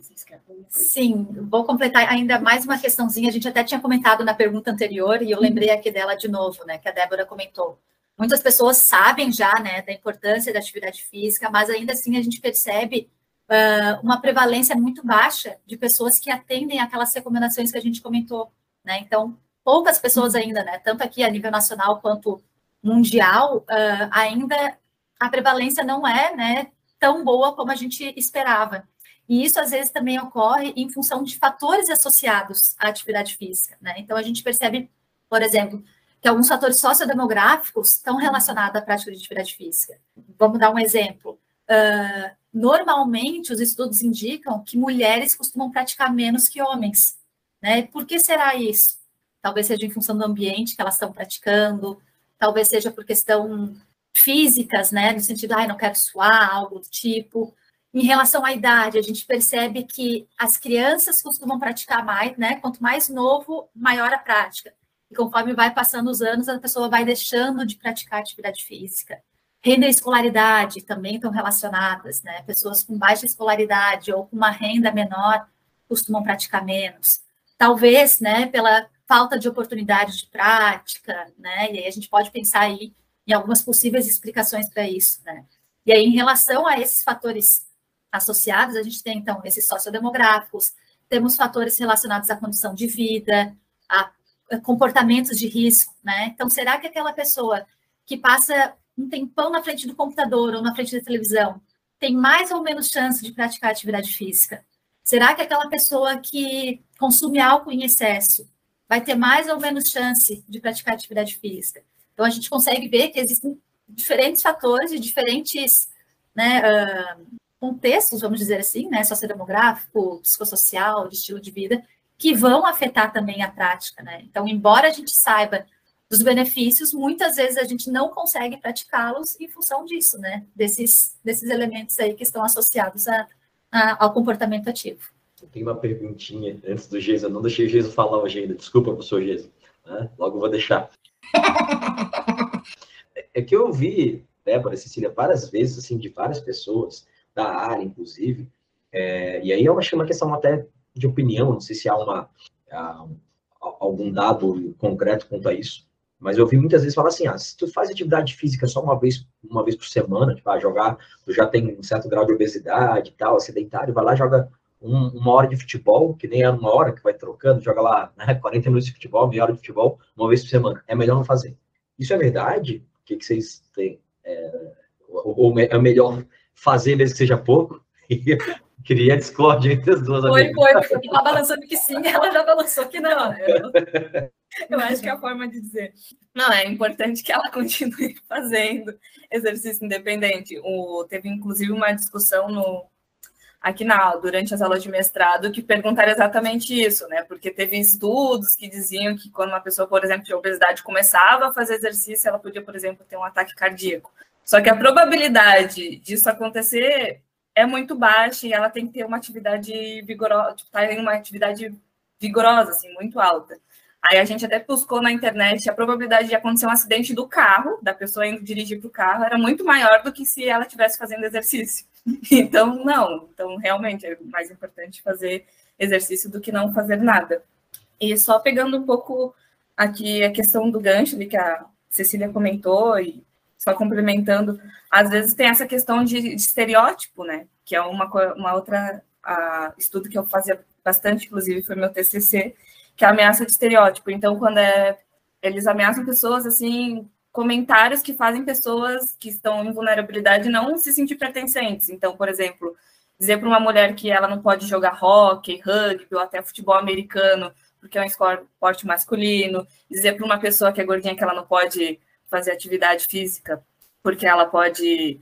Speaker 4: Sim, vou completar ainda mais uma questãozinha. A gente até tinha comentado na pergunta anterior e eu lembrei aqui dela de novo, né? Que a Débora comentou. Muitas pessoas sabem já, né, da importância da atividade física, mas ainda assim a gente percebe uh, uma prevalência muito baixa de pessoas que atendem aquelas recomendações que a gente comentou, né? Então, poucas pessoas ainda, né, tanto aqui a nível nacional quanto mundial, uh, ainda a prevalência não é, né, tão boa como a gente esperava. E isso, às vezes, também ocorre em função de fatores associados à atividade física. Né? Então, a gente percebe, por exemplo, que alguns fatores sociodemográficos estão relacionados à prática de atividade física. Vamos dar um exemplo. Uh, normalmente, os estudos indicam que mulheres costumam praticar menos que homens. Né? Por que será isso? Talvez seja em função do ambiente que elas estão praticando, talvez seja por questão físicas, né? No sentido, ah, não quero suar, algo do tipo. Em relação à idade, a gente percebe que as crianças costumam praticar mais, né? Quanto mais novo, maior a prática. E conforme vai passando os anos, a pessoa vai deixando de praticar atividade física. Renda e escolaridade também estão relacionadas, né? Pessoas com baixa escolaridade ou com uma renda menor costumam praticar menos. Talvez, né, pela falta de oportunidade de prática, né? E aí a gente pode pensar aí em algumas possíveis explicações para isso, né? E aí, em relação a esses fatores associados, a gente tem, então, esses sociodemográficos, temos fatores relacionados à condição de vida, a, comportamentos de risco, né? Então, será que aquela pessoa que passa um tempão na frente do computador ou na frente da televisão tem mais ou menos chance de praticar atividade física? Será que aquela pessoa que consome álcool em excesso vai ter mais ou menos chance de praticar atividade física? Então, a gente consegue ver que existem diferentes fatores e diferentes né, uh, contextos, vamos dizer assim, né, sociodemográfico, psicossocial, de estilo de vida, que vão afetar também a prática, né? Então, embora a gente saiba dos benefícios, muitas vezes a gente não consegue praticá-los em função disso, né? Desses, desses elementos aí que estão associados a, a, ao comportamento ativo.
Speaker 2: Tem uma perguntinha antes do Geisa, não deixei o Geisa falar hoje ainda, desculpa, professor Geisa, né? logo vou deixar. é que eu vi, Débora, Cecília, várias vezes, assim, de várias pessoas, da área, inclusive. É, e aí eu acho que é uma questão até de opinião, não sei se há uma, há algum dado concreto quanto a isso, mas eu vi muitas vezes falar assim, ah, se tu faz atividade física só uma vez, uma vez por semana, tipo, ah, jogar, tu já tem um certo grau de obesidade e tal, sedentário, vai lá, joga um, uma hora de futebol, que nem é uma hora que vai trocando, joga lá né, 40 minutos de futebol, meia hora de futebol, uma vez por semana. É melhor não fazer. Isso é verdade? O que, que vocês têm? É, ou, ou é melhor fazer mesmo que seja pouco. Queria discórdia entre as duas.
Speaker 4: Foi, amigas. foi, porque eu estava balançando que sim, ela já balançou que não. Né?
Speaker 5: Eu acho que é a forma de dizer. Não, é importante que ela continue fazendo exercício independente. O, teve, inclusive, uma discussão no, aqui na durante as aulas de mestrado que perguntaram exatamente isso, né? Porque teve estudos que diziam que quando uma pessoa, por exemplo, de obesidade começava a fazer exercício, ela podia, por exemplo, ter um ataque cardíaco. Só que a probabilidade disso acontecer é muito baixa e ela tem que ter uma atividade vigorosa, tipo, tá em uma atividade vigorosa, assim, muito alta. Aí a gente até buscou na internet a probabilidade de acontecer um acidente do carro, da pessoa indo dirigir para o carro, era muito maior do que se ela estivesse fazendo exercício. Então, não. Então, realmente, é mais importante fazer exercício do que não fazer nada. E só pegando um pouco aqui a questão do gancho que a Cecília comentou, e só complementando, às vezes tem essa questão de, de estereótipo, né? Que é uma, uma outra a, estudo que eu fazia bastante, inclusive foi meu TCC, que é a ameaça de estereótipo. Então, quando é, eles ameaçam pessoas, assim, comentários que fazem pessoas que estão em vulnerabilidade não se sentir pertencentes. Então, por exemplo, dizer para uma mulher que ela não pode jogar hockey, rugby ou até futebol americano, porque é um esporte masculino, dizer para uma pessoa que é gordinha que ela não pode fazer atividade física porque ela pode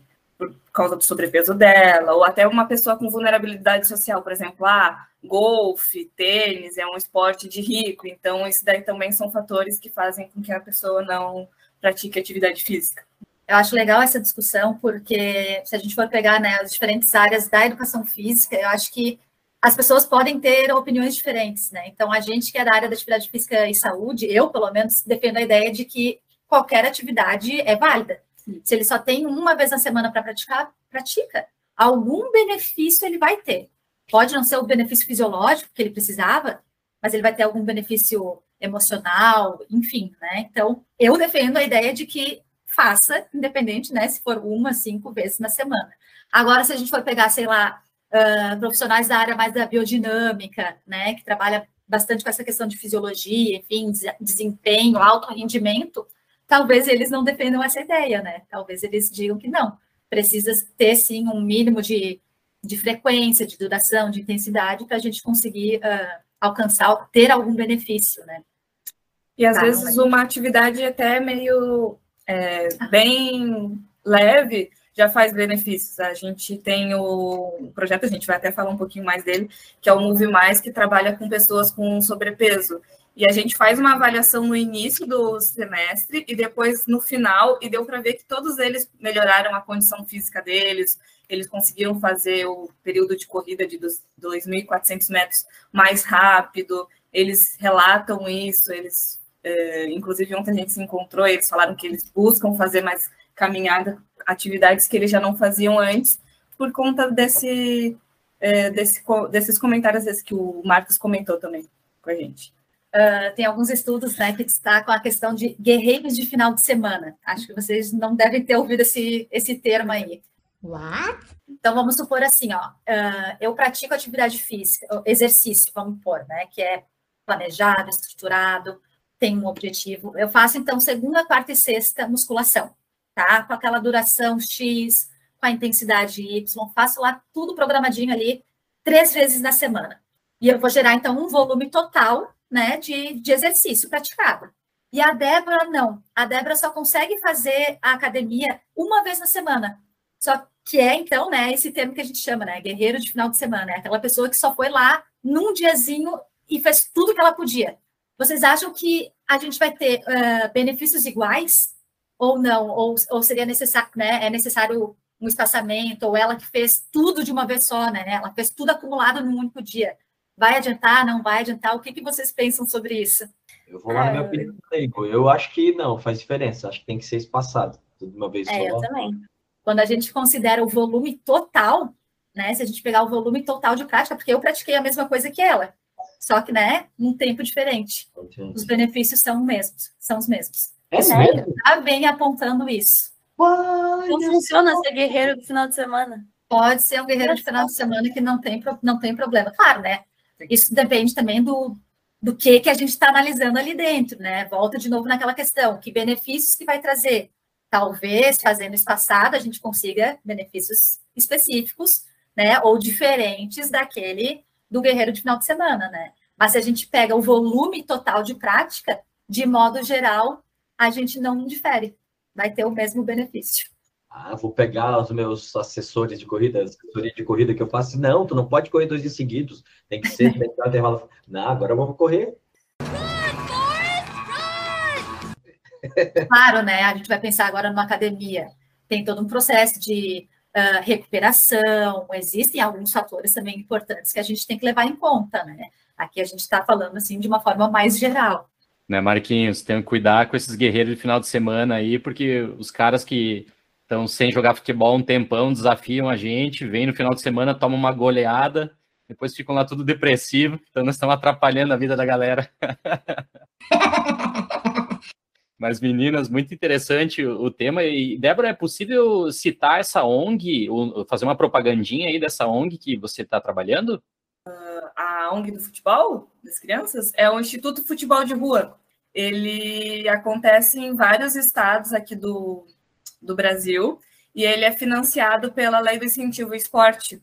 Speaker 5: causa do sobrepeso dela, ou até uma pessoa com vulnerabilidade social, por exemplo, ah, golfe, tênis é um esporte de rico, então isso daí também são fatores que fazem com que a pessoa não pratique atividade física.
Speaker 4: Eu acho legal essa discussão, porque se a gente for pegar né, as diferentes áreas da educação física, eu acho que as pessoas podem ter opiniões diferentes, né? Então, a gente que é da área da atividade física e saúde, eu, pelo menos, defendo a ideia de que qualquer atividade é válida. Se ele só tem uma vez na semana para praticar, pratica. Algum benefício ele vai ter. Pode não ser o benefício fisiológico que ele precisava, mas ele vai ter algum benefício emocional, enfim, né? Então, eu defendo a ideia de que faça, independente, né? Se for uma, cinco vezes na semana. Agora, se a gente for pegar, sei lá, uh, profissionais da área mais da biodinâmica, né? Que trabalha bastante com essa questão de fisiologia, enfim, desempenho, alto rendimento, talvez eles não defendam essa ideia, né? Talvez eles digam que não, precisa ter sim um mínimo de, de frequência, de duração, de intensidade para a gente conseguir uh, alcançar, ter algum benefício, né?
Speaker 5: E às tá, vezes uma atividade até meio é, bem leve já faz benefícios. A gente tem o projeto, a gente vai até falar um pouquinho mais dele, que é o Move Mais, que trabalha com pessoas com sobrepeso. E a gente faz uma avaliação no início do semestre e depois no final, e deu para ver que todos eles melhoraram a condição física deles, eles conseguiram fazer o período de corrida de 2.400 metros mais rápido, eles relatam isso, eles, é, inclusive ontem a gente se encontrou, eles falaram que eles buscam fazer mais caminhada, atividades que eles já não faziam antes, por conta desse, é, desse desses comentários que o Marcos comentou também com a gente.
Speaker 4: Uh, tem alguns estudos né, que destacam a questão de guerreiros de final de semana. Acho que vocês não devem ter ouvido esse, esse termo aí. What? Então, vamos supor assim, ó, uh, eu pratico atividade física, exercício, vamos pôr, né, que é planejado, estruturado, tem um objetivo. Eu faço, então, segunda, quarta e sexta musculação, tá? Com aquela duração X, com a intensidade Y, faço lá tudo programadinho ali, três vezes na semana. E eu vou gerar, então, um volume total né, de, de exercício praticado. E a Débora não. A Débora só consegue fazer a academia uma vez na semana. Só que é, então, né, esse termo que a gente chama, né, guerreiro de final de semana. É aquela pessoa que só foi lá num diazinho e fez tudo que ela podia. Vocês acham que a gente vai ter uh, benefícios iguais ou não? Ou, ou seria necessário, né, é necessário um espaçamento, ou ela que fez tudo de uma vez só, né? Ela fez tudo acumulado num único dia. Vai adiantar, não vai adiantar? O que, que vocês pensam sobre isso?
Speaker 2: Eu vou lá na minha é. opinião. Eu acho que não, faz diferença. Acho que tem que ser espaçado. Tudo de uma vez
Speaker 3: é, só. Eu também.
Speaker 4: Quando a gente considera o volume total, né? Se a gente pegar o volume total de prática, porque eu pratiquei a mesma coisa que ela, só que, né, num tempo diferente. Os benefícios são os mesmos, são os mesmos.
Speaker 2: É sério?
Speaker 4: Tá bem apontando isso.
Speaker 3: Não funciona ser guerreiro do final de semana.
Speaker 4: Pode ser um guerreiro de final de semana que não tem, não tem problema. Claro, né? Isso depende também do, do que, que a gente está analisando ali dentro, né? Volta de novo naquela questão, que benefícios que vai trazer? Talvez, fazendo espaçado, a gente consiga benefícios específicos, né? Ou diferentes daquele do guerreiro de final de semana, né? Mas se a gente pega o volume total de prática, de modo geral, a gente não difere, vai ter o mesmo benefício.
Speaker 2: Ah, vou pegar os meus assessores de corrida, assessoria de corrida que eu faço. Não, tu não pode correr dois dias seguidos. Tem que ser, tem que dar intervalo. Não, agora eu vou correr.
Speaker 4: Claro, né? A gente vai pensar agora numa academia. Tem todo um processo de uh, recuperação, existem alguns fatores também importantes que a gente tem que levar em conta, né? Aqui a gente está falando assim de uma forma mais geral.
Speaker 1: Né, Marquinhos, tem que cuidar com esses guerreiros de final de semana aí, porque os caras que estão sem jogar futebol um tempão, desafiam a gente, vem no final de semana, tomam uma goleada, depois ficam lá tudo depressivo, então nós estamos atrapalhando a vida da galera. Mas, meninas, muito interessante o tema. E, Débora, é possível citar essa ONG, fazer uma propagandinha aí dessa ONG que você está trabalhando?
Speaker 5: Uh, a ONG do futebol das crianças é o Instituto Futebol de Rua. Ele acontece em vários estados aqui do, do Brasil e ele é financiado pela Lei do Incentivo ao Esporte.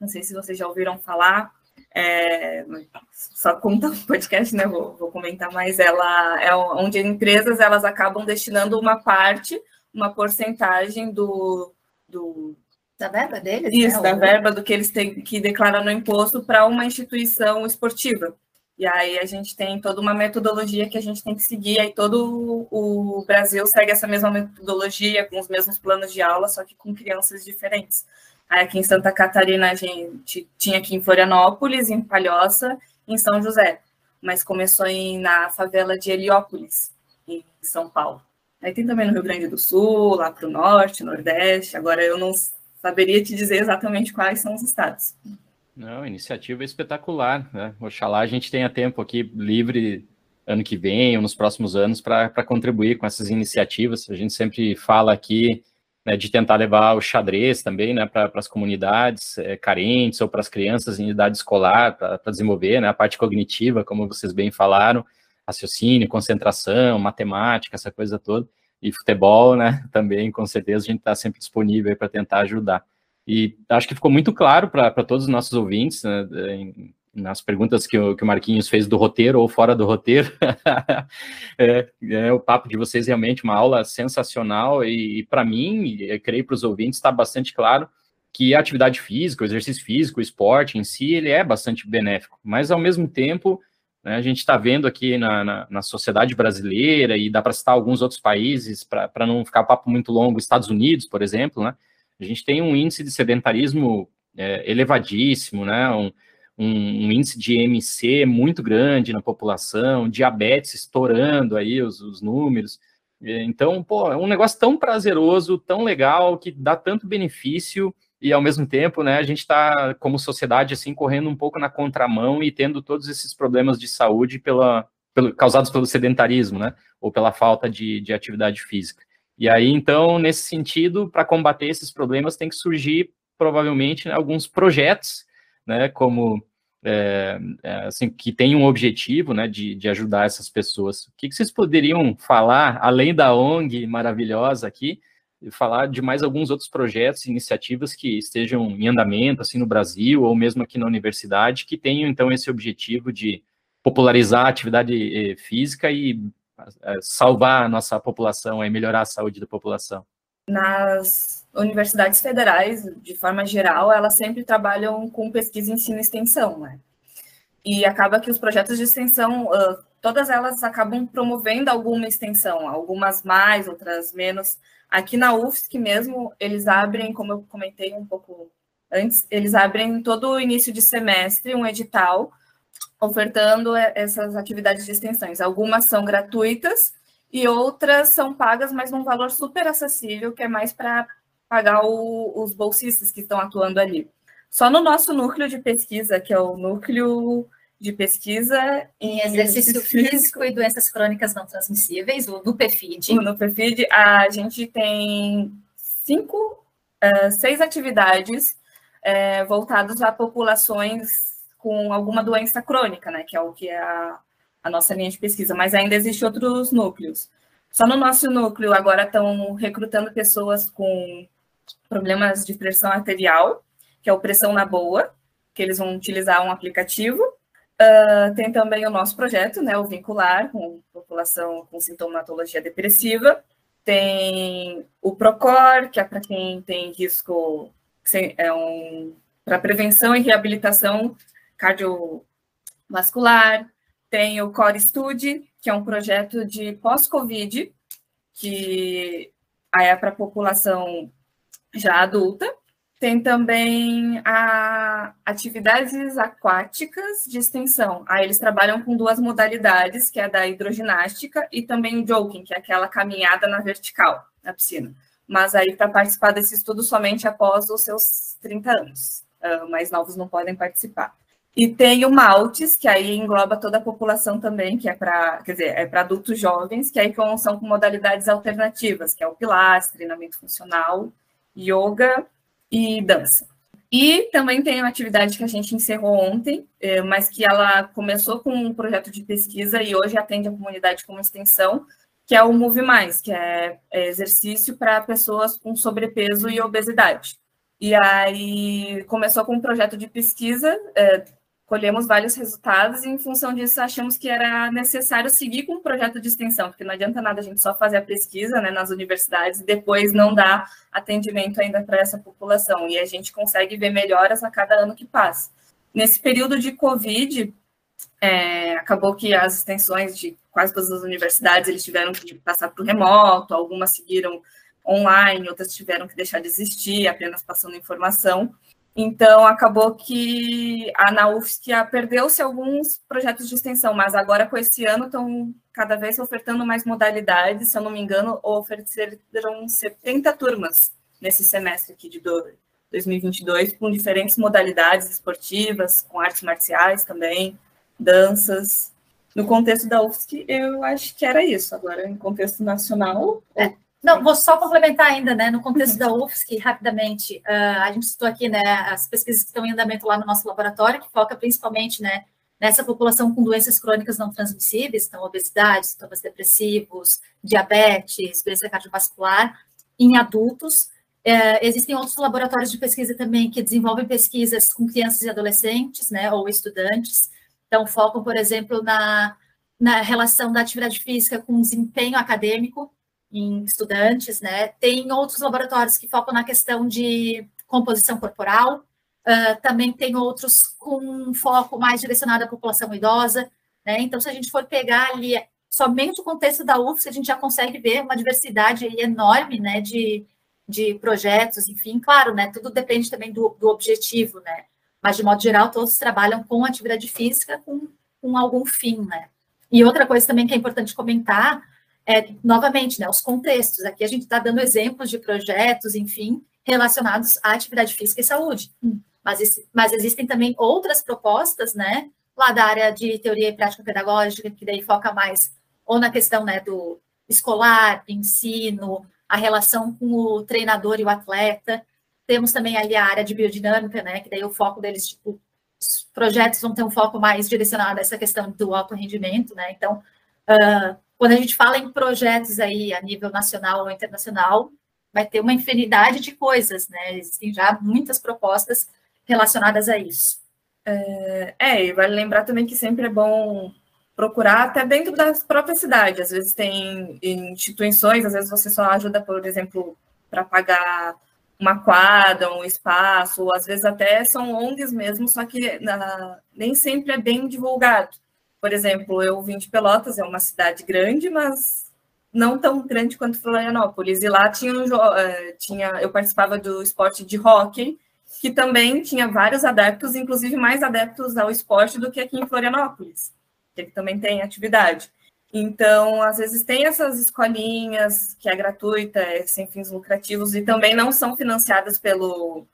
Speaker 5: Não sei se vocês já ouviram falar. É, só conta um podcast, né? Vou, vou, comentar mais. Ela é onde empresas elas acabam destinando uma parte, uma porcentagem do, do
Speaker 4: da verba deles?
Speaker 5: Isso, né? da verba do que eles têm que declarar no imposto para uma instituição esportiva. E aí a gente tem toda uma metodologia que a gente tem que seguir, aí todo o Brasil segue essa mesma metodologia, com os mesmos planos de aula, só que com crianças diferentes. Aí aqui em Santa Catarina a gente tinha aqui em Florianópolis, em Palhoça, em São José, mas começou em, na favela de Heliópolis, em São Paulo. Aí tem também no Rio Grande do Sul, lá para o norte, nordeste. Agora eu não saberia te dizer exatamente quais são os estados.
Speaker 1: Não, iniciativa espetacular, né? Oxalá a gente tenha tempo aqui livre ano que vem ou nos próximos anos para contribuir com essas iniciativas. A gente sempre fala aqui né, de tentar levar o xadrez também né, para as comunidades é, carentes ou para as crianças em idade escolar, para desenvolver né, a parte cognitiva, como vocês bem falaram, raciocínio, concentração, matemática, essa coisa toda. E futebol, né, também, com certeza, a gente está sempre disponível para tentar ajudar. E acho que ficou muito claro para todos os nossos ouvintes, né, em, nas perguntas que o, que o Marquinhos fez do roteiro ou fora do roteiro. é, é, o papo de vocês realmente uma aula sensacional e, e para mim, e creio para os ouvintes, está bastante claro que a atividade física, o exercício físico, o esporte em si, ele é bastante benéfico, mas ao mesmo tempo, né, a gente está vendo aqui na, na, na, sociedade brasileira, e dá para citar alguns outros países, para não ficar papo muito longo, Estados Unidos, por exemplo, né, a gente tem um índice de sedentarismo é, elevadíssimo, né, um, um, um, índice de MC muito grande na população, diabetes estourando aí os, os números. Então, pô, é um negócio tão prazeroso, tão legal, que dá tanto benefício e ao mesmo tempo, né, a gente está como sociedade assim correndo um pouco na contramão e tendo todos esses problemas de saúde pela, pelo, causados pelo sedentarismo, né, ou pela falta de, de atividade física. E aí, então, nesse sentido, para combater esses problemas, tem que surgir provavelmente né, alguns projetos né, como é, é, assim, que tem um objetivo, né, de, de ajudar essas pessoas. O que, que vocês poderiam falar, além da ONG maravilhosa aqui, falar de mais alguns outros projetos, iniciativas que estejam em andamento, assim, no Brasil, ou mesmo aqui na universidade, que tenham, então, esse objetivo de popularizar a atividade eh, física e salvar a nossa população e melhorar a saúde da população?
Speaker 5: Nas universidades federais, de forma geral, elas sempre trabalham com pesquisa, ensino e extensão, né? E acaba que os projetos de extensão, todas elas acabam promovendo alguma extensão, algumas mais, outras menos. Aqui na UFSC mesmo, eles abrem, como eu comentei um pouco antes, eles abrem todo o início de semestre um edital ofertando essas atividades de extensões. Algumas são gratuitas e outras são pagas, mas num valor super acessível, que é mais para pagar o, os bolsistas que estão atuando ali. Só no nosso núcleo de pesquisa, que é o núcleo de pesquisa
Speaker 4: em exercício físico e doenças crônicas não transmissíveis, o NUPEFID.
Speaker 5: O NUPEFID, a gente tem cinco, uh, seis atividades uh, voltadas a populações com alguma doença crônica, né, que é o que é a, a nossa linha de pesquisa, mas ainda existem outros núcleos. Só no nosso núcleo agora estão recrutando pessoas com problemas de pressão arterial, que é o Pressão na Boa, que eles vão utilizar um aplicativo. Uh, tem também o nosso projeto, né, o Vincular, com população com sintomatologia depressiva. Tem o PROCOR, que é para quem tem risco, é um para prevenção e reabilitação cardiovascular. Tem o Core Study, que é um projeto de pós-Covid, que é para a população já adulta. Tem também a atividades aquáticas de extensão. Aí eles trabalham com duas modalidades, que é a da hidroginástica e também o joking, que é aquela caminhada na vertical, na piscina. Mas aí para participar desse estudo somente após os seus 30 anos. Uh, mais novos não podem participar. E tem o Maltes, que aí engloba toda a população também, que é para, quer dizer, é para adultos jovens, que aí são com modalidades alternativas, que é o Pilates, treinamento funcional, yoga e dança. E também tem uma atividade que a gente encerrou ontem, é, mas que ela começou com um projeto de pesquisa e hoje atende a comunidade como extensão, que é o Move Mais, que é, é exercício para pessoas com sobrepeso e obesidade. E aí começou com um projeto de pesquisa, é, colhemos vários resultados e, em função disso, achamos que era necessário seguir com o projeto de extensão, porque não adianta nada a gente só fazer a pesquisa né, nas universidades e depois não dar atendimento ainda para essa população. E a gente consegue ver melhoras a cada ano que passa. Nesse período de Covid, é, acabou que as extensões de quase todas as universidades eles tiveram que passar para o remoto, algumas seguiram online, outras tiveram que deixar de existir, apenas passando informação. Então, acabou que a na perdeu-se alguns projetos de extensão, mas agora com esse ano estão cada vez ofertando mais modalidades. Se eu não me engano, ofereceram 70 turmas nesse semestre aqui de 2022, com diferentes modalidades esportivas, com artes marciais também, danças. No contexto da UFSC, eu acho que era isso. Agora, em contexto nacional,
Speaker 4: é. Não, vou só complementar ainda, né, no contexto da UFSC, rapidamente, uh, a gente citou aqui, né, as pesquisas que estão em andamento lá no nosso laboratório, que foca principalmente, né, nessa população com doenças crônicas não transmissíveis, então obesidade, sintomas depressivos, diabetes, doença cardiovascular, em adultos. Uh, existem outros laboratórios de pesquisa também que desenvolvem pesquisas com crianças e adolescentes, né, ou estudantes. Então, focam, por exemplo, na, na relação da atividade física com desempenho acadêmico, em estudantes, né? Tem outros laboratórios que focam na questão de composição corporal, uh, também tem outros com foco mais direcionado à população idosa, né? Então, se a gente for pegar ali somente o contexto da UFS, a gente já consegue ver uma diversidade enorme, né, de, de projetos, enfim, claro, né, tudo depende também do, do objetivo, né, mas de modo geral todos trabalham com atividade física com, com algum fim, né. E outra coisa também que é importante comentar é, novamente, né, os contextos. Aqui a gente está dando exemplos de projetos, enfim, relacionados à atividade física e saúde. Hum. Mas, mas existem também outras propostas, né, lá da área de teoria e prática pedagógica, que daí foca mais ou na questão, né, do escolar, ensino, a relação com o treinador e o atleta. Temos também ali a área de biodinâmica, né, que daí o foco deles, tipo, os projetos vão ter um foco mais direcionado a essa questão do alto rendimento, né, então, uh, quando a gente fala em projetos aí a nível nacional ou internacional, vai ter uma infinidade de coisas, né? Existem já muitas propostas relacionadas a isso.
Speaker 5: É, é, e vale lembrar também que sempre é bom procurar até dentro da própria cidade. Às vezes tem instituições, às vezes você só ajuda, por exemplo, para pagar uma quadra, um espaço, ou às vezes até são ONGs mesmo, só que na, nem sempre é bem divulgado. Por exemplo, eu vim de Pelotas, é uma cidade grande, mas não tão grande quanto Florianópolis. E lá tinha, eh, tinha eu participava do esporte de hockey, que também tinha vários adeptos, inclusive mais adeptos ao esporte do que aqui em Florianópolis, que também tem atividade. Então, às vezes tem essas escolinhas que é gratuita, é sem fins lucrativos e também não são financiadas pelo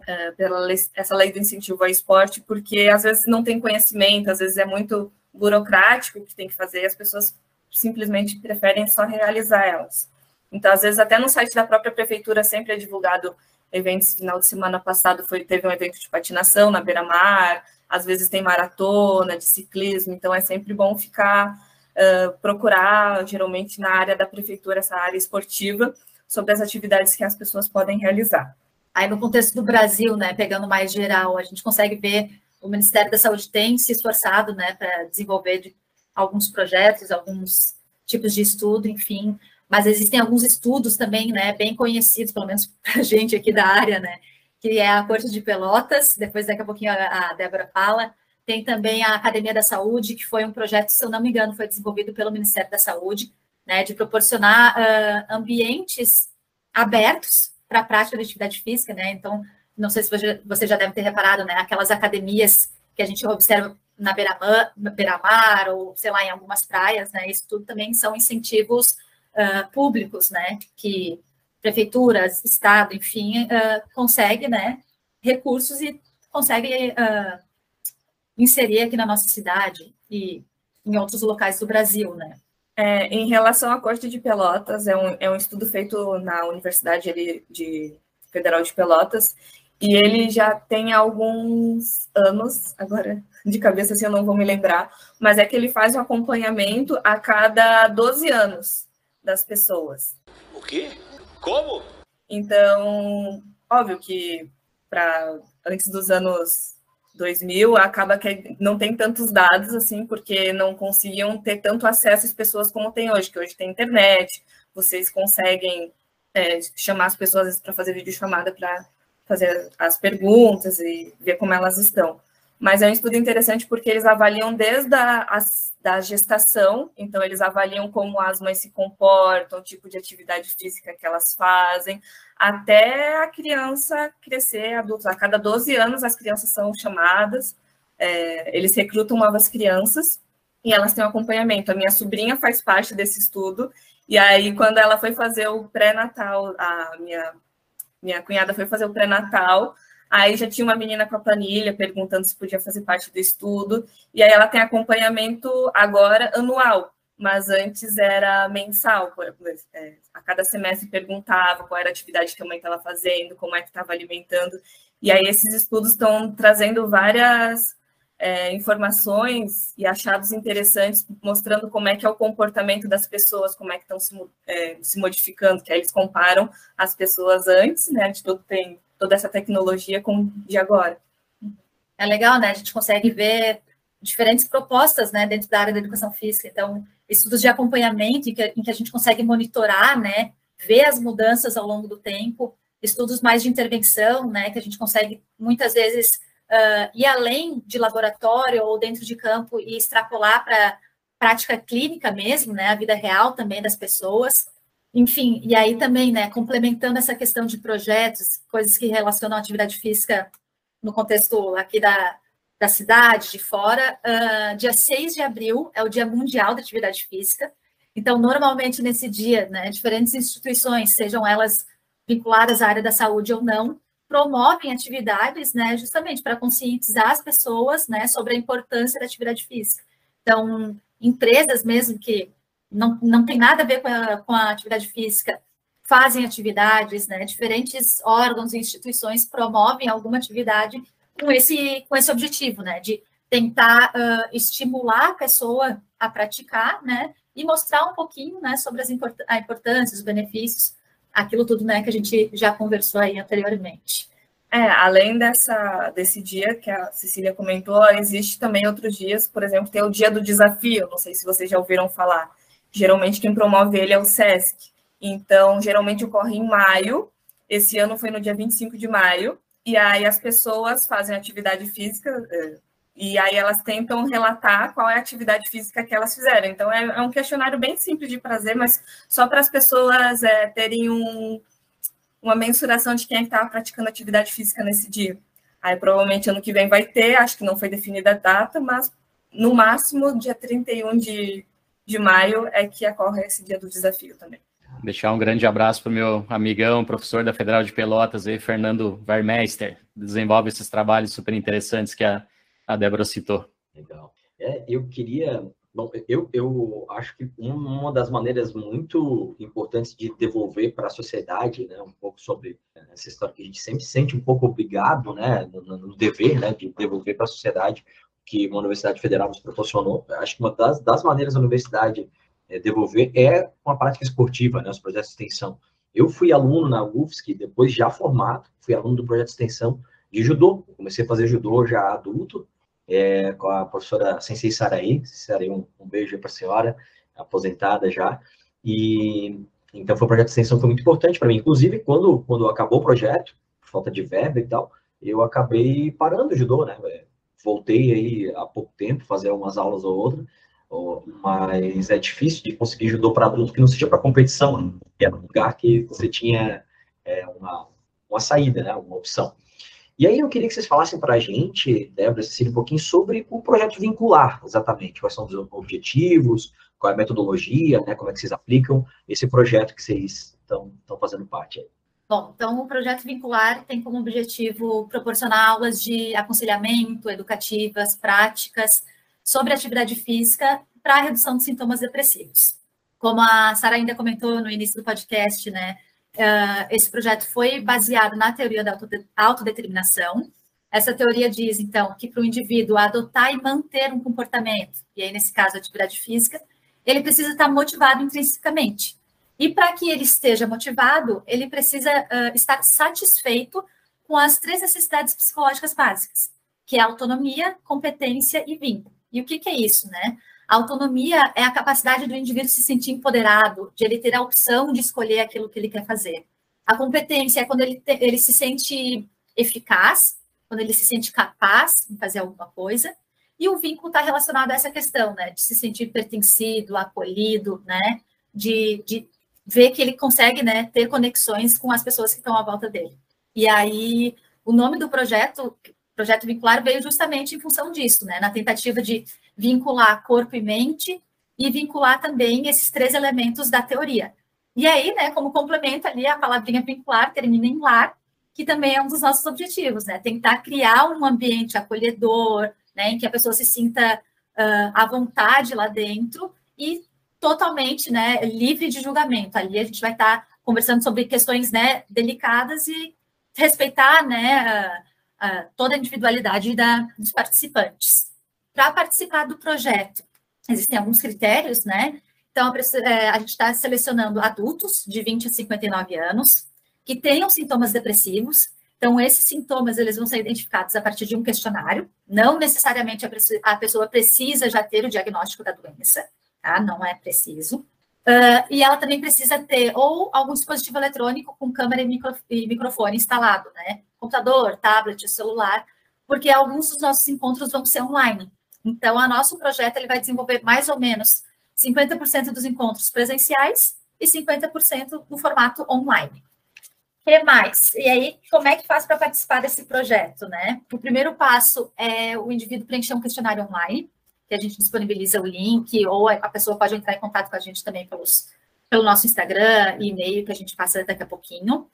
Speaker 5: uh, pela lei, essa lei do incentivo ao esporte, porque às vezes não tem conhecimento, às vezes é muito burocrático que tem que fazer, as pessoas simplesmente preferem só realizar elas. Então, às vezes, até no site da própria prefeitura sempre é divulgado eventos. Final de semana passado foi, teve um evento de patinação na beira-mar, às vezes tem maratona de ciclismo, então é sempre bom ficar, uh, procurar, geralmente na área da prefeitura, essa área esportiva, sobre as atividades que as pessoas podem realizar.
Speaker 4: Aí, no contexto do Brasil, né, pegando mais geral, a gente consegue ver o Ministério da Saúde tem se esforçado né, para desenvolver de, alguns projetos, alguns tipos de estudo, enfim. Mas existem alguns estudos também, né, bem conhecidos, pelo menos para a gente aqui da área, né, que é a Corte de Pelotas, depois daqui a pouquinho a, a Débora fala, tem também a Academia da Saúde, que foi um projeto, se eu não me engano, foi desenvolvido pelo Ministério da Saúde, né, de proporcionar uh, ambientes abertos para a prática de atividade física, né? Então, não sei se você já deve ter reparado, né? Aquelas academias que a gente observa na beira-mar, beira ou, sei lá, em algumas praias, né? Isso tudo também são incentivos uh, públicos, né? Que prefeituras, Estado, enfim, uh, consegue, né? Recursos e consegue uh, inserir aqui na nossa cidade e em outros locais do Brasil, né?
Speaker 5: É, em relação à Corte de Pelotas, é um, é um estudo feito na Universidade de Federal de Pelotas, e ele já tem alguns anos, agora de cabeça assim eu não vou me lembrar, mas é que ele faz um acompanhamento a cada 12 anos das pessoas.
Speaker 6: O quê? Como?
Speaker 5: Então, óbvio que para antes dos anos 2000, acaba que não tem tantos dados, assim, porque não conseguiam ter tanto acesso às pessoas como tem hoje, que hoje tem internet, vocês conseguem é, chamar as pessoas para fazer videochamada para fazer as perguntas e ver como elas estão. Mas é um estudo interessante porque eles avaliam desde a, da gestação, então eles avaliam como as mães se comportam, o tipo de atividade física que elas fazem, até a criança crescer adulto. A cada 12 anos as crianças são chamadas, é, eles recrutam novas crianças e elas têm um acompanhamento. A minha sobrinha faz parte desse estudo, e aí quando ela foi fazer o pré-natal, a minha, minha cunhada foi fazer o pré-natal, Aí já tinha uma menina com a planilha perguntando se podia fazer parte do estudo. E aí ela tem acompanhamento agora anual, mas antes era mensal. É, a cada semestre perguntava qual era a atividade que a mãe estava fazendo, como é que estava alimentando. E aí esses estudos estão trazendo várias é, informações e achados interessantes, mostrando como é que é o comportamento das pessoas, como é que estão se, é, se modificando, que aí eles comparam as pessoas antes, né, de todo toda essa tecnologia com de agora.
Speaker 4: É legal, né? A gente consegue ver diferentes propostas, né, dentro da área da educação física. Então, estudos de acompanhamento em que, em que a gente consegue monitorar, né, ver as mudanças ao longo do tempo, estudos mais de intervenção, né, que a gente consegue muitas vezes uh, ir além de laboratório ou dentro de campo e extrapolar para prática clínica mesmo, né, a vida real também das pessoas. Enfim, e aí também, né, complementando essa questão de projetos, coisas que relacionam a atividade física no contexto aqui da, da cidade, de fora, uh, dia 6 de abril é o Dia Mundial da Atividade Física. Então, normalmente nesse dia, né, diferentes instituições, sejam elas vinculadas à área da saúde ou não, promovem atividades, né, justamente para conscientizar as pessoas, né, sobre a importância da atividade física. Então, empresas mesmo que não, não tem nada a ver com a, com a atividade física, fazem atividades, né? Diferentes órgãos e instituições promovem alguma atividade com esse, com esse objetivo, né? De tentar uh, estimular a pessoa a praticar, né? E mostrar um pouquinho, né? Sobre as import a importância, os benefícios, aquilo tudo, né? Que a gente já conversou aí anteriormente.
Speaker 5: É, além dessa, desse dia que a Cecília comentou, existe também outros dias, por exemplo, tem o dia do desafio, não sei se vocês já ouviram falar, Geralmente quem promove ele é o SESC. Então, geralmente ocorre em maio. Esse ano foi no dia 25 de maio. E aí as pessoas fazem atividade física é, e aí elas tentam relatar qual é a atividade física que elas fizeram. Então, é, é um questionário bem simples de prazer, mas só para as pessoas é, terem um, uma mensuração de quem é estava praticando atividade física nesse dia. Aí, provavelmente, ano que vem vai ter, acho que não foi definida a data, mas no máximo, dia 31 de de maio é que ocorre esse dia do desafio também.
Speaker 1: Deixar um grande abraço para o meu amigão, professor da Federal de Pelotas, aí, Fernando Vermeister, desenvolve esses trabalhos super interessantes que a, a Débora citou.
Speaker 2: Legal. É, eu queria Bom, eu, eu acho que uma das maneiras muito importantes de devolver para a sociedade, né, um pouco sobre essa história que a gente sempre sente um pouco obrigado, né, no, no dever, né, de devolver para a sociedade que uma universidade federal nos proporcionou. Acho que uma das, das maneiras da universidade é, devolver é com a prática esportiva, né, os projetos de extensão. Eu fui aluno na UFSC, depois já formado, fui aluno do projeto de extensão de judô. comecei a fazer judô já adulto, é, com a professora Sensei Saraí. Saraí, um, um beijo para a senhora. aposentada já, e então foi um projeto de extensão que foi muito importante para mim. Inclusive, quando, quando acabou o projeto, falta de verba e tal, eu acabei parando o judô, né? É, voltei aí há pouco tempo, fazer umas aulas ou outra, mas é difícil de conseguir judô para adulto que não seja para competição, né? que era um lugar que você tinha é, uma, uma saída, né? Uma opção. E aí eu queria que vocês falassem para a gente, Débora, Cecília, um pouquinho sobre o projeto vincular, exatamente. Quais são os objetivos, qual é a metodologia, né? Como é que vocês aplicam esse projeto que vocês estão fazendo parte aí.
Speaker 4: Bom, então o projeto vincular tem como objetivo proporcionar aulas de aconselhamento, educativas, práticas sobre atividade física para a redução de sintomas depressivos. Como a Sara ainda comentou no início do podcast, né, uh, esse projeto foi baseado na teoria da autodeterminação. Essa teoria diz, então, que para o indivíduo adotar e manter um comportamento, e aí, nesse caso, atividade física, ele precisa estar motivado intrinsecamente. E para que ele esteja motivado, ele precisa uh, estar satisfeito com as três necessidades psicológicas básicas, que é autonomia, competência e vínculo. E o que, que é isso, né? A autonomia é a capacidade do indivíduo se sentir empoderado, de ele ter a opção de escolher aquilo que ele quer fazer. A competência é quando ele, te, ele se sente eficaz, quando ele se sente capaz de fazer alguma coisa. E o vínculo está relacionado a essa questão, né? De se sentir pertencido, acolhido, né? De, de ver que ele consegue né, ter conexões com as pessoas que estão à volta dele. E aí, o nome do projeto, Projeto Vincular, veio justamente em função disso, né, na tentativa de vincular corpo e mente e vincular também esses três elementos da teoria. E aí, né, como complemento ali, a palavrinha vincular termina em lar, que também é um dos nossos objetivos, né, tentar criar um ambiente acolhedor, né, em que a pessoa se sinta uh, à vontade lá dentro e totalmente né, livre de julgamento. Ali a gente vai estar conversando sobre questões né, delicadas e respeitar né, toda a individualidade da, dos participantes. Para participar do projeto, existem alguns critérios, né? Então, a, é, gente está selecionando adultos de 20 a 59 anos que tenham sintomas depressivos. Então, esses sintomas eles vão ser identificados a partir de um questionário. Não necessariamente a pessoa precisa já ter o diagnóstico da doença tá? Não é preciso. Uh, e ela também precisa ter ou algum dispositivo eletrônico com câmera e, micro, e microfone instalado, né? Computador, tablet, celular, porque alguns dos nossos encontros vão ser online. Então, o nosso projeto ele vai desenvolver mais ou menos 50% dos encontros presenciais e 50% no formato online. O que mais? E aí, como é que faz para participar desse projeto, né? O primeiro passo é o indivíduo preencher um questionário online que a gente disponibiliza o link, ou a pessoa pode entrar em contato com a gente também pelos, pelo nosso Instagram e e-mail, que a gente passa daqui a pouquinho.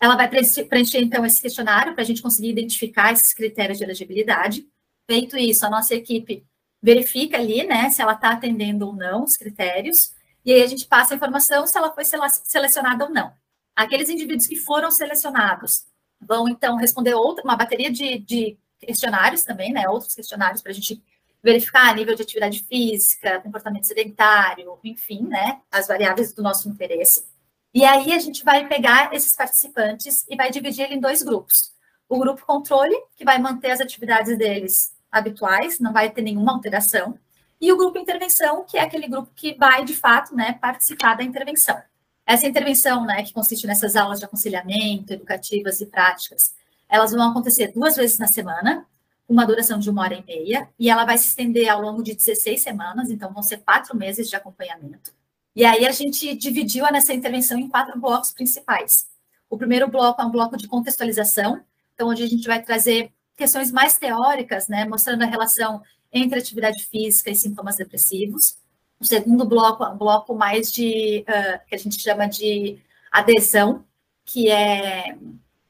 Speaker 4: Ela vai preencher, então, esse questionário para a gente conseguir identificar esses critérios de elegibilidade. Feito isso, a nossa equipe verifica ali, né, se ela está atendendo ou não os critérios, e aí a gente passa a informação se ela foi selecionada ou não. Aqueles indivíduos que foram selecionados vão, então, responder outra, uma bateria de, de questionários também, né, outros questionários para a gente verificar nível de atividade física, comportamento sedentário, enfim, né, as variáveis do nosso interesse. E aí a gente vai pegar esses participantes e vai dividir ele em dois grupos. O grupo controle, que vai manter as atividades deles habituais, não vai ter nenhuma alteração, e o grupo intervenção, que é aquele grupo que vai, de fato, né, participar da intervenção. Essa intervenção, né, que consiste nessas aulas de aconselhamento, educativas e práticas, elas vão acontecer duas vezes na semana, uma duração de uma hora e meia, e ela vai se estender ao longo de 16 semanas, então vão ser quatro meses de acompanhamento. E aí a gente dividiu nessa intervenção em quatro blocos principais. O primeiro bloco é um bloco de contextualização, então onde a gente vai trazer questões mais teóricas, né, mostrando a relação entre atividade física e sintomas depressivos. O segundo bloco um bloco mais de, uh, que a gente chama de adesão, que é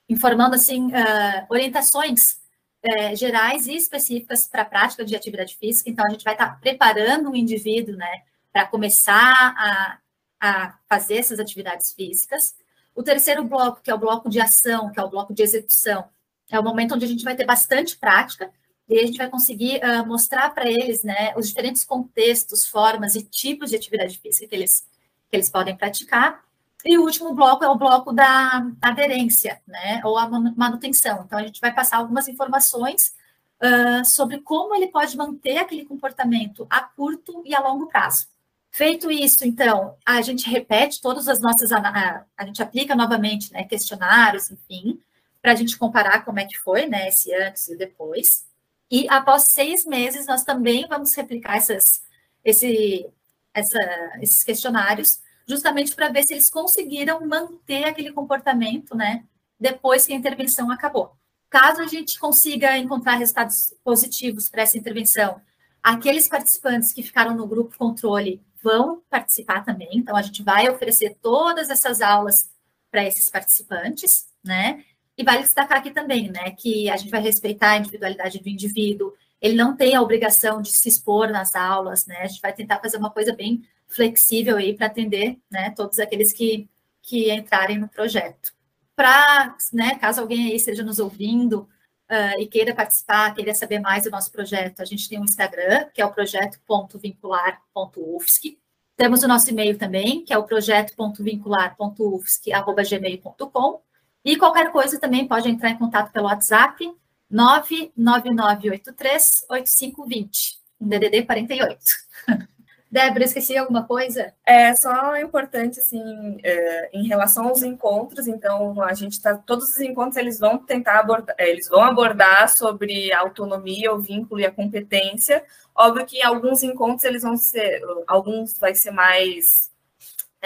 Speaker 4: informando, assim, uh, orientações é, gerais e específicas para a prática de atividade física. Então, a gente vai estar tá preparando o indivíduo, né, para começar a, a fazer essas atividades físicas. O terceiro bloco, que é o bloco de ação, que é o bloco de execução, é o momento onde a gente vai ter bastante prática e a gente vai conseguir uh, mostrar para eles, né, os diferentes contextos, formas e tipos de atividade física que eles, que eles podem praticar. E o último bloco é o bloco da aderência, né, ou a manutenção. Então, a gente vai passar algumas informações uh, sobre como ele pode manter aquele comportamento a curto e a longo prazo. Feito isso, então, a gente repete todas as nossas, a, a gente aplica novamente, né, questionários, enfim, para a gente comparar como é que foi, né, esse antes e depois. E após seis meses, nós também vamos replicar essas, esse, essa, esses questionários, justamente para ver se eles conseguiram manter aquele comportamento, né, depois que a intervenção acabou. Caso a gente consiga encontrar resultados positivos para essa intervenção, aqueles participantes que ficaram no grupo controle vão participar também. Então, a gente vai oferecer todas essas aulas para esses participantes, né? E vale destacar aqui também, né, que a gente vai respeitar a individualidade do indivíduo, ele não tem a obrigação de se expor nas aulas, né? A gente vai tentar fazer uma coisa bem flexível aí para atender, né, todos aqueles que, que entrarem no projeto. Para, né, caso alguém aí esteja nos ouvindo uh, e queira participar, queira saber mais do nosso projeto, a gente tem um Instagram, que é o projeto.vincular.ufsc. Temos o nosso e-mail também, que é o projeto.vincular.ufsc.gmail.com. E qualquer coisa também pode entrar em contato pelo WhatsApp 999838520, um DDD 48. Débora, esqueci alguma coisa?
Speaker 5: É só importante, assim, é, em relação aos encontros, então a gente tá, todos os encontros eles vão tentar abordar, é, eles vão abordar sobre a autonomia, o vínculo e a competência. Óbvio que alguns encontros eles vão ser, alguns vai ser mais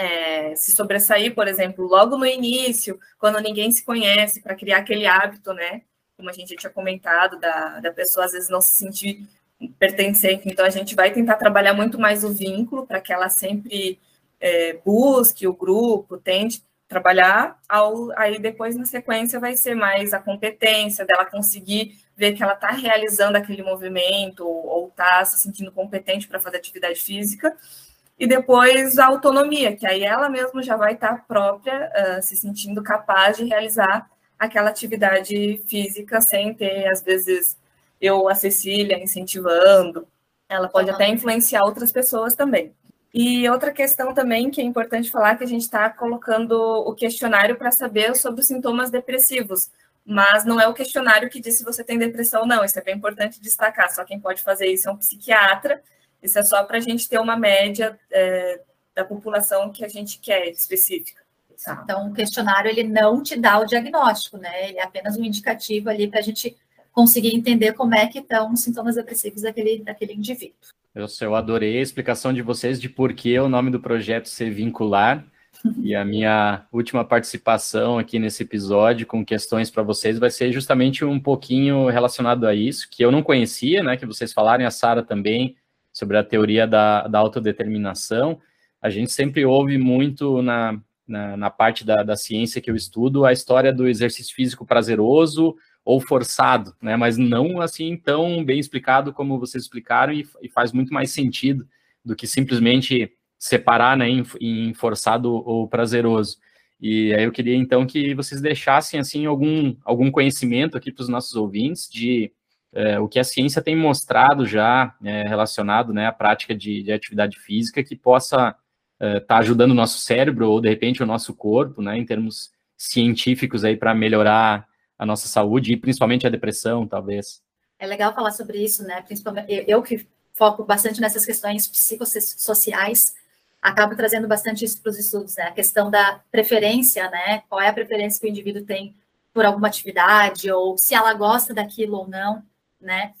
Speaker 5: é, se sobressair, por exemplo, logo no início, quando ninguém se conhece, para criar aquele hábito, né? Como a gente já tinha comentado, da, da pessoa às vezes não se sentir pertencente. Então, a gente vai tentar trabalhar muito mais o vínculo para que ela sempre é, busque o grupo, tente trabalhar. Ao, aí, depois, na sequência, vai ser mais a competência dela conseguir ver que ela está realizando aquele movimento ou está se sentindo competente para fazer atividade física. E depois a autonomia, que aí ela mesma já vai estar própria, uh, se sentindo capaz de realizar aquela atividade física sem ter, às vezes, eu, a Cecília, incentivando. Ela pode até influenciar outras pessoas também. E outra questão também que é importante falar que a gente está colocando o questionário para saber sobre os sintomas depressivos, mas não é o questionário que diz se você tem depressão ou não. Isso é bem importante destacar. Só quem pode fazer isso é um psiquiatra. Isso é só para a gente ter uma média é, da população que a gente quer específica.
Speaker 4: Tá? Então, o questionário ele não te dá o diagnóstico, né? Ele é apenas um indicativo ali para a gente conseguir entender como é que estão os sintomas depressivos daquele, daquele indivíduo.
Speaker 1: Eu, eu adorei a explicação de vocês de por que o nome do projeto ser vincular. E a minha última participação aqui nesse episódio com questões para vocês vai ser justamente um pouquinho relacionado a isso, que eu não conhecia, né? Que vocês falaram, e a Sara também, sobre a teoria da, da autodeterminação. A gente sempre ouve muito na, na, na parte da, da ciência que eu estudo a história do exercício físico prazeroso, ou forçado, né? Mas não assim tão bem explicado como vocês explicaram e, e faz muito mais sentido do que simplesmente separar, né, em, em forçado ou prazeroso. E aí eu queria então que vocês deixassem assim algum algum conhecimento aqui para os nossos ouvintes de é, o que a ciência tem mostrado já é, relacionado, né, à prática de, de atividade física que possa estar é, tá ajudando o nosso cérebro ou de repente o nosso corpo, né, em termos científicos aí para melhorar a nossa saúde e principalmente a depressão, talvez.
Speaker 4: É legal falar sobre isso, né? Principalmente eu que foco bastante nessas questões psicossociais, acabo trazendo bastante isso para os estudos, né? A questão da preferência, né? Qual é a preferência que o indivíduo tem por alguma atividade ou se ela gosta daquilo ou não, né?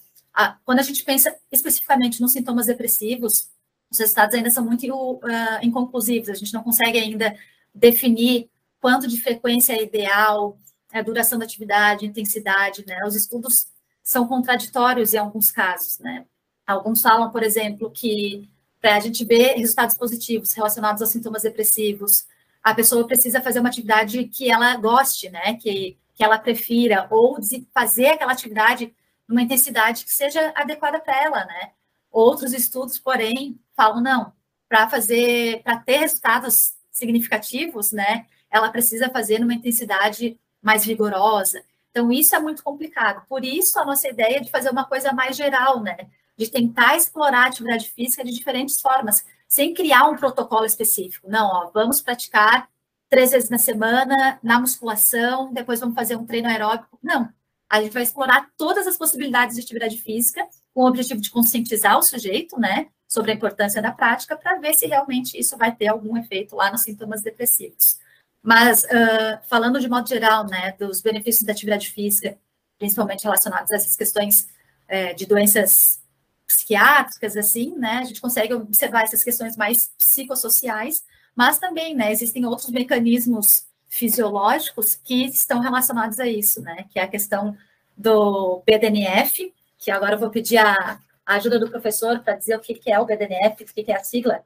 Speaker 4: quando a gente pensa especificamente nos sintomas depressivos, os resultados ainda são muito uh, inconclusivos, a gente não consegue ainda definir quanto de frequência é ideal, a duração da atividade, intensidade, né? Os estudos são contraditórios em alguns casos, né? Alguns falam, por exemplo, que para a gente ver resultados positivos relacionados aos sintomas depressivos, a pessoa precisa fazer uma atividade que ela goste, né? Que, que ela prefira, ou fazer aquela atividade numa intensidade que seja adequada para ela, né? Outros estudos, porém, falam não, para fazer, para ter resultados significativos, né? Ela precisa fazer numa intensidade mais rigorosa. Então, isso é muito complicado. Por isso, a nossa ideia de fazer uma coisa mais geral, né? De tentar explorar a atividade física de diferentes formas, sem criar um protocolo específico. Não, ó, vamos praticar três vezes na semana, na musculação, depois vamos fazer um treino aeróbico. Não. A gente vai explorar todas as possibilidades de atividade física, com o objetivo de conscientizar o sujeito, né? sobre a importância da prática para ver se realmente isso vai ter algum efeito lá nos sintomas depressivos. Mas, uh, falando de modo geral, né, dos benefícios da atividade física, principalmente relacionados a essas questões é, de doenças psiquiátricas, assim, né, a gente consegue observar essas questões mais psicossociais, mas também, né, existem outros mecanismos fisiológicos que estão relacionados a isso, né, que é a questão do BDNF, que agora eu vou pedir a, a ajuda do professor para dizer o que, que é o BDNF, o que, que é a sigla.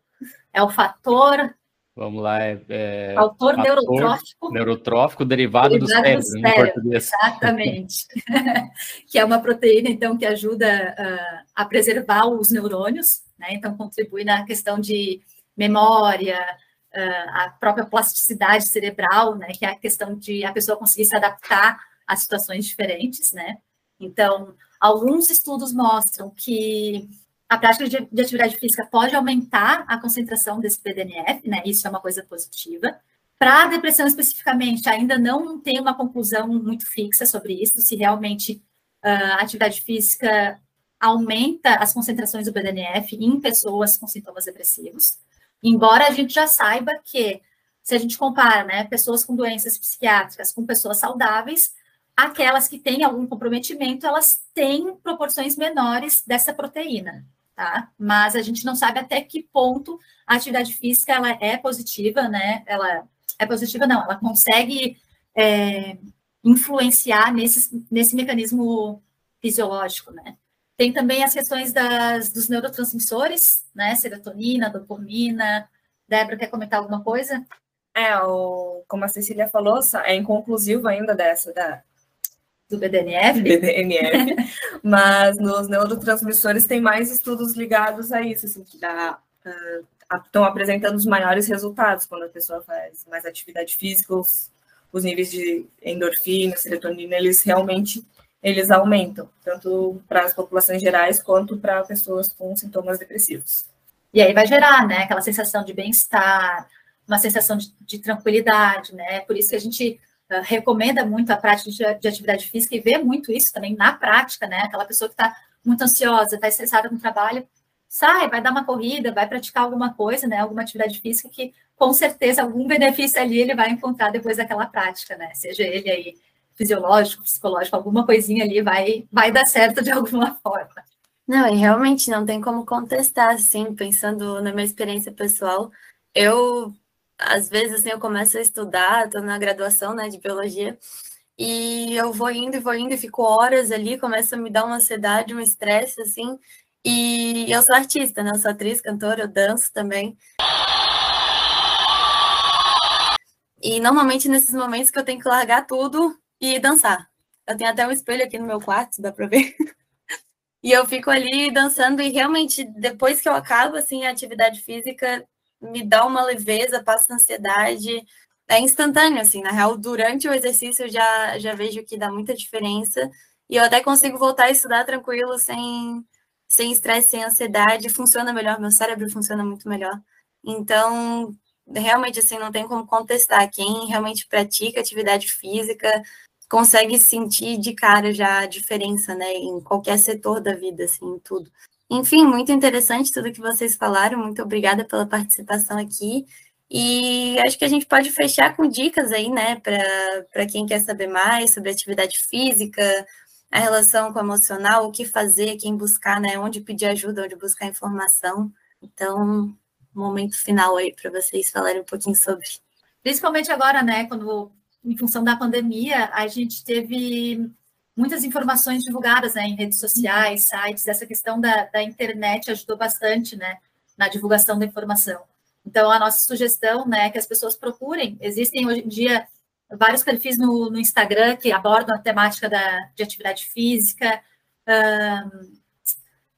Speaker 4: É o fator
Speaker 1: Vamos lá, é, é
Speaker 4: autor neurotrófico.
Speaker 1: Neurotrófico derivado, derivado do cérebro, do cérebro
Speaker 4: Exatamente. que é uma proteína, então, que ajuda uh, a preservar os neurônios, né? Então, contribui na questão de memória, a própria plasticidade cerebral, né? Que é a questão de a pessoa conseguir se adaptar a situações diferentes, né? Então, alguns estudos mostram que a prática de, de, atividade física pode aumentar a concentração desse BDNF, né? Isso é uma coisa positiva. Para a depressão especificamente, ainda não tem uma conclusão muito fixa sobre isso, se realmente uh, a atividade física aumenta as concentrações do BDNF em pessoas com sintomas depressivos. Embora a gente já saiba que, se a gente compara né, pessoas com doenças psiquiátricas com pessoas saudáveis, aquelas que têm algum comprometimento, elas têm proporções menores dessa proteína tá? Mas a gente não sabe até que ponto a atividade física ela é positiva, né? Ela é positiva, não, ela consegue é, influenciar nesse, nesse mecanismo fisiológico, né? Tem também as questões das, dos neurotransmissores, né? Serotonina, dopamina. Débora, quer comentar alguma coisa?
Speaker 5: É, o, como a Cecília falou, é inconclusivo ainda dessa, da,
Speaker 4: do BDNF.
Speaker 5: BDNF, mas nos neurotransmissores tem mais estudos ligados a isso, assim, que dá, uh, estão apresentando os maiores resultados quando a pessoa faz mais atividade física, os, os níveis de endorfina, serotonina, eles realmente eles aumentam, tanto para as populações gerais quanto para pessoas com sintomas depressivos.
Speaker 4: E aí vai gerar, né, aquela sensação de bem-estar, uma sensação de, de tranquilidade, né? Por isso que a gente uh, recomenda muito a prática de, de, atividade física e vê muito isso também na prática, né? Aquela pessoa que está muito ansiosa, está estressada no trabalho, sai, vai dar uma corrida, vai praticar alguma coisa, né? Alguma atividade física que com certeza algum benefício ali ele vai encontrar depois daquela prática, né? Seja ele aí fisiológico, psicológico, alguma coisinha ali vai, vai dar certo de alguma forma.
Speaker 3: Não, e realmente não tem como contestar, assim, pensando na minha experiência pessoal. Eu às vezes assim, eu começo a estudar, estou na graduação né, de biologia, e eu vou indo e vou indo e fico horas ali, começa a me dar uma ansiedade, um estresse, assim, e eu sou artista, né? Eu sou atriz, cantora, eu danço também. E normalmente nesses momentos que eu tenho que largar tudo e dançar. Eu tenho até um espelho aqui no meu quarto, dá para ver. e eu fico ali dançando e realmente depois que eu acabo assim a atividade física, me dá uma leveza, passa ansiedade. É instantâneo, assim, na real, durante o exercício eu já, já vejo que dá muita diferença. E eu até consigo voltar a estudar tranquilo, sem sem estresse, sem ansiedade, funciona melhor, meu cérebro funciona muito melhor. Então, realmente, assim, não tem como contestar. Quem realmente pratica atividade física consegue sentir de cara já a diferença, né, em qualquer setor da vida, assim, em tudo. Enfim, muito interessante tudo que vocês falaram. Muito obrigada pela participação aqui. E acho que a gente pode fechar com dicas aí, né, para quem quer saber mais sobre atividade física, a relação com o emocional, o que fazer, quem buscar, né, onde pedir ajuda, onde buscar informação. Então, momento final aí para vocês falarem um pouquinho sobre.
Speaker 4: Principalmente agora, né, quando em função da pandemia, a gente teve muitas informações divulgadas né, em redes sociais, sites, essa questão da, da internet ajudou bastante né, na divulgação da informação. Então, a nossa sugestão né, é que as pessoas procurem. Existem hoje em dia vários perfis no, no Instagram que abordam a temática da, de atividade física, um,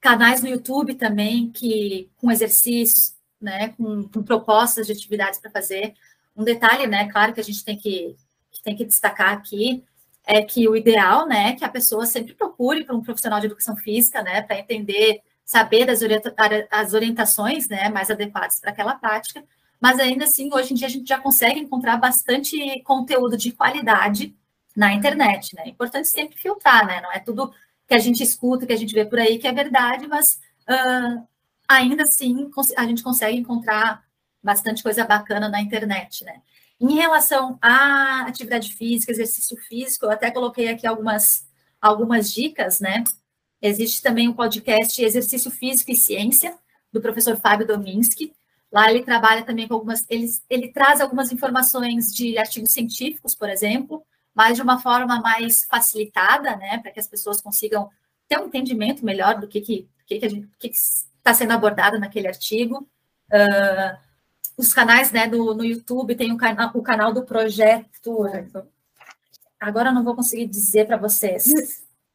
Speaker 4: canais no YouTube também que com exercícios, né, com, com propostas de atividades para fazer. Um detalhe, né, claro que a gente tem que, que tem que destacar aqui é que o ideal, né, é que a pessoa sempre procure para um profissional de educação física, né, para entender, saber das orienta as orientações, né, mais adequadas para aquela prática, mas ainda assim, hoje em dia a gente já consegue encontrar bastante conteúdo de qualidade na internet, né, é importante sempre filtrar, né, não é tudo que a gente escuta, que a gente vê por aí que é verdade, mas uh, ainda assim a gente consegue encontrar bastante coisa bacana na internet, né? Em relação à atividade física, exercício físico, eu até coloquei aqui algumas, algumas dicas, né? Existe também o um podcast Exercício Físico e Ciência, do professor Fábio Dominski. Lá ele trabalha também com algumas, ele, ele traz algumas informações de artigos científicos, por exemplo, mas de uma forma mais facilitada, né, para que as pessoas consigam ter um entendimento melhor do que que que, que, que está sendo abordado naquele artigo. Uh, os canais, né, do, no YouTube tem o, cana o canal do projeto. Agora eu não vou conseguir dizer para vocês.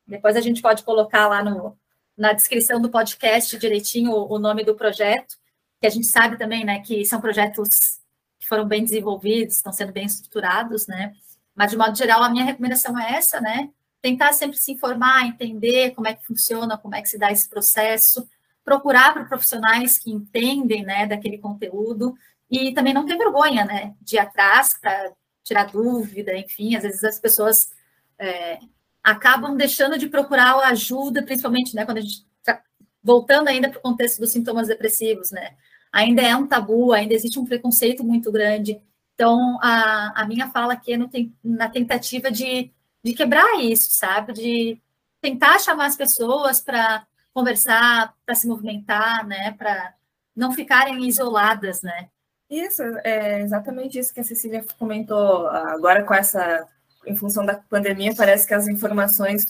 Speaker 4: Depois a gente pode colocar lá no, na descrição do podcast direitinho o, o nome do projeto, que a gente sabe também, né, que são projetos que foram bem desenvolvidos, estão sendo bem estruturados, né? Mas, de modo geral, a minha recomendação é essa, né? Tentar sempre se informar, entender como é que funciona, como é que se dá esse processo, procurar por profissionais que entendem, né, daquele conteúdo e também não ter vergonha, né, de ir atrás para tirar dúvida, enfim, às vezes as pessoas é, acabam deixando de procurar ajuda, principalmente, né, quando a gente tá voltando ainda para o contexto dos sintomas depressivos, né, ainda é um tabu, ainda existe um preconceito muito grande, então, a, a minha fala aqui é no, na tentativa de, de quebrar isso, sabe? De tentar chamar as pessoas para conversar, para se movimentar, né? Para não ficarem isoladas, né?
Speaker 5: Isso, é exatamente isso que a Cecília comentou. Agora, com essa, em função da pandemia, parece que as informações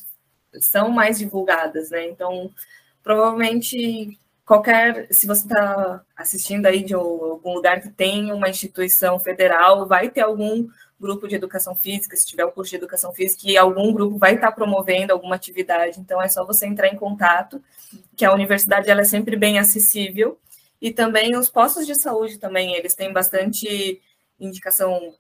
Speaker 5: são mais divulgadas, né? Então, provavelmente qualquer, se você está assistindo aí de algum lugar que tem uma instituição federal, vai ter algum grupo de educação física, se tiver um curso de educação física, e algum grupo vai estar promovendo alguma atividade. Então é só você entrar em contato, que a universidade ela é sempre bem acessível. E também os postos de saúde também, eles têm bastante indicação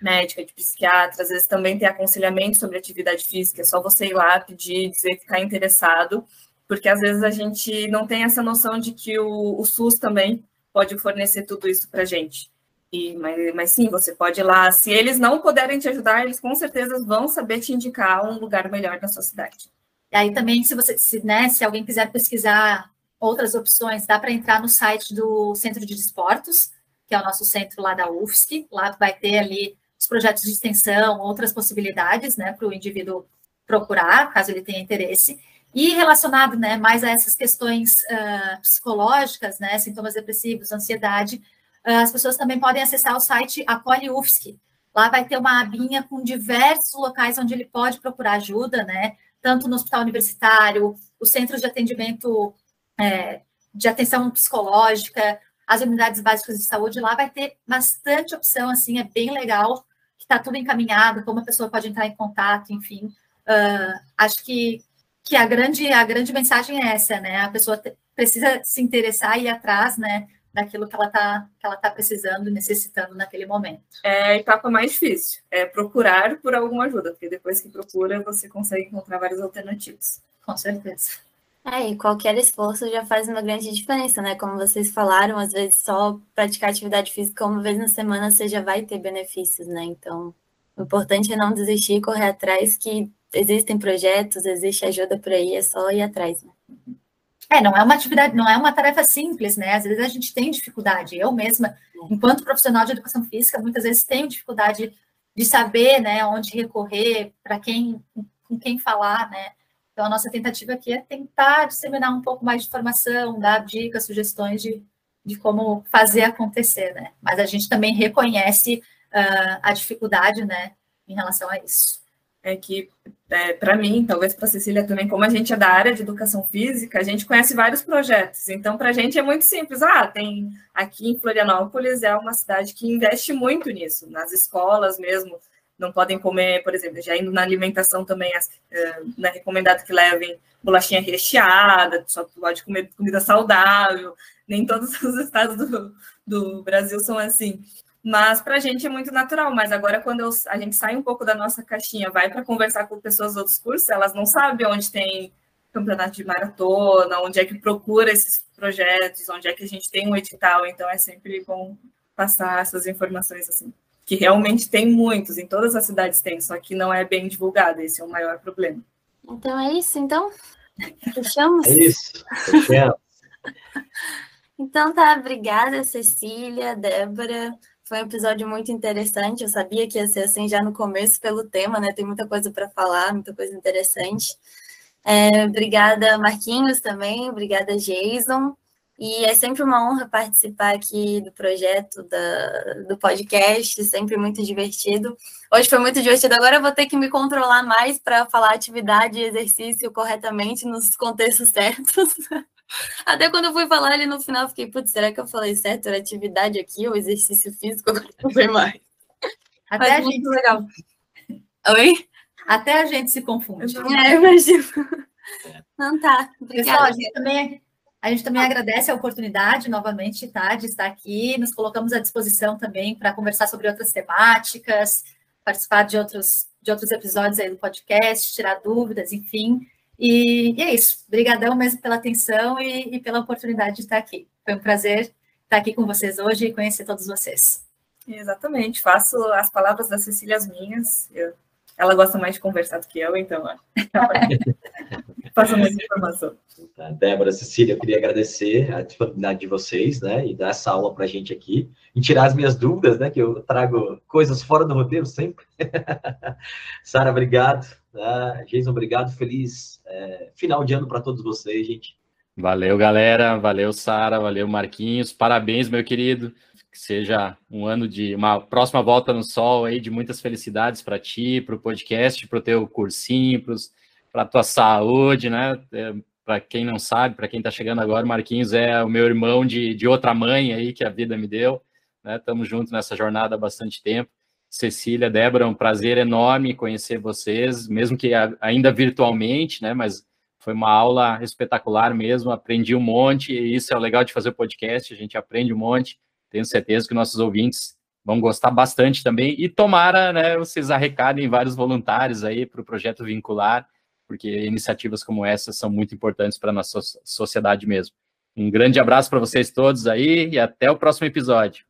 Speaker 5: médica, de psiquiatra, às vezes também tem aconselhamento sobre atividade física, é só você ir lá pedir, dizer que está interessado, porque às vezes a gente não tem essa noção de que o, o SUS também pode fornecer tudo isso para a gente. E, mas, mas sim, você pode ir lá. Se eles não puderem te ajudar, eles com certeza vão saber te indicar um lugar melhor na sua cidade.
Speaker 4: E aí também, se você, se, né, se alguém quiser pesquisar outras opções, dá para entrar no site do Centro de Desportos, que é o nosso centro lá da UFSC. Lá vai ter ali os projetos de extensão, outras possibilidades, né, para o indivíduo procurar, caso ele tenha interesse. E relacionado né, mais a essas questões uh, psicológicas, né, sintomas depressivos, ansiedade, as pessoas também podem acessar o site Acolhe UFSC. Lá vai ter uma abinha com diversos locais onde ele pode procurar ajuda, né, tanto no hospital universitário, os centros de atendimento é, de atenção psicológica, as unidades básicas de saúde, lá vai ter bastante opção, assim, é bem legal, que está tudo encaminhado, como a pessoa pode entrar em contato, enfim. Uh, acho que que a grande, a grande mensagem é essa, né? A pessoa precisa se interessar e ir atrás, né? Daquilo que ela está que ela tá precisando e necessitando naquele momento.
Speaker 5: É a etapa mais difícil, é procurar por alguma ajuda, porque depois que procura, você consegue encontrar várias alternativas.
Speaker 4: Com certeza.
Speaker 3: É, e qualquer esforço já faz uma grande diferença, né? Como vocês falaram, às vezes só praticar atividade física uma vez na semana você já vai ter benefícios, né? Então, o importante é não desistir e correr atrás, que existem projetos, existe ajuda por aí, é só ir atrás. Né?
Speaker 4: É, não é uma atividade, não é uma tarefa simples, né? Às vezes a gente tem dificuldade. Eu mesma, enquanto profissional de educação física, muitas vezes tenho dificuldade de saber, né, onde recorrer, para quem, com quem falar, né? Então a nossa tentativa aqui é tentar disseminar um pouco mais de informação, dar dicas, sugestões de, de como fazer acontecer, né? Mas a gente também reconhece uh, a dificuldade, né, em relação a isso
Speaker 5: é que, é, para mim, talvez para Cecília também, como a gente é da área de educação física, a gente conhece vários projetos. Então, para a gente é muito simples. Ah, tem aqui em Florianópolis é uma cidade que investe muito nisso, nas escolas mesmo. Não podem comer, por exemplo, já indo na alimentação também, não é recomendado que levem bolachinha recheada, só pode comer comida saudável. Nem todos os estados do, do Brasil são assim. Mas para a gente é muito natural. Mas agora, quando eu, a gente sai um pouco da nossa caixinha, vai para conversar com pessoas dos outros cursos, elas não sabem onde tem campeonato de maratona, onde é que procura esses projetos, onde é que a gente tem um edital. Então é sempre bom passar essas informações assim. Que realmente tem muitos, em todas as cidades tem, só que não é bem divulgado, esse é o maior problema.
Speaker 3: Então é isso, então? Fechamos?
Speaker 2: É isso, fechamos.
Speaker 3: Então tá, obrigada, Cecília, Débora. Foi um episódio muito interessante. Eu sabia que ia ser assim já no começo pelo tema, né? Tem muita coisa para falar, muita coisa interessante. É, obrigada, Marquinhos, também. Obrigada, Jason. E é sempre uma honra participar aqui do projeto, da, do podcast, sempre muito divertido. Hoje foi muito divertido, agora eu vou ter que me controlar mais para falar atividade e exercício corretamente nos contextos certos. Até quando eu fui falar ali no final, fiquei, putz, será que eu falei certo? Era atividade aqui ou exercício físico? Agora não foi mais.
Speaker 4: Até Mas a gente.
Speaker 3: legal. Oi?
Speaker 4: Até a gente se confunde.
Speaker 3: É, imagino. Não tá. Obrigada.
Speaker 4: Pessoal, a gente também a gente também agradece a oportunidade novamente tá, de estar aqui. Nos colocamos à disposição também para conversar sobre outras temáticas, participar de outros, de outros episódios aí do podcast, tirar dúvidas, enfim. E, e é isso. Obrigadão mesmo pela atenção e, e, pela oportunidade de estar aqui. Foi um prazer estar aqui com vocês hoje e conhecer todos vocês.
Speaker 5: Exatamente. Faço as palavras da Cecília as minhas. Eu, ela gosta mais de conversar do que eu, então faço mais informação.
Speaker 2: Tá, Débora, Cecília, eu queria agradecer a disponibilidade de vocês, né, e dar essa aula para a gente aqui, e tirar as minhas dúvidas, né, que eu trago coisas fora do roteiro sempre. Sara, obrigado. Né? Obrigado. Feliz é, final de ano para todos vocês, gente.
Speaker 1: Valeu, galera. Valeu, Sara. Valeu, Marquinhos. Parabéns, meu querido. Que seja um ano de uma próxima volta no sol aí, de muitas felicidades para ti, para o podcast, para o teu cursinho, para a tua saúde, né? É, para quem não sabe, para quem está chegando agora, Marquinhos é o meu irmão de, de outra mãe aí que a vida me deu. Estamos né? juntos nessa jornada há bastante tempo. Cecília, Débora, é um prazer enorme conhecer vocês, mesmo que ainda virtualmente, né? Mas foi uma aula espetacular mesmo, aprendi um monte, e isso é o legal de fazer o podcast, a gente aprende um monte. Tenho certeza que nossos ouvintes vão gostar bastante também. E tomara, né, vocês arrecadem vários voluntários aí para o projeto vincular porque iniciativas como essa são muito importantes para a nossa sociedade mesmo. Um grande abraço para vocês todos aí e até o próximo episódio.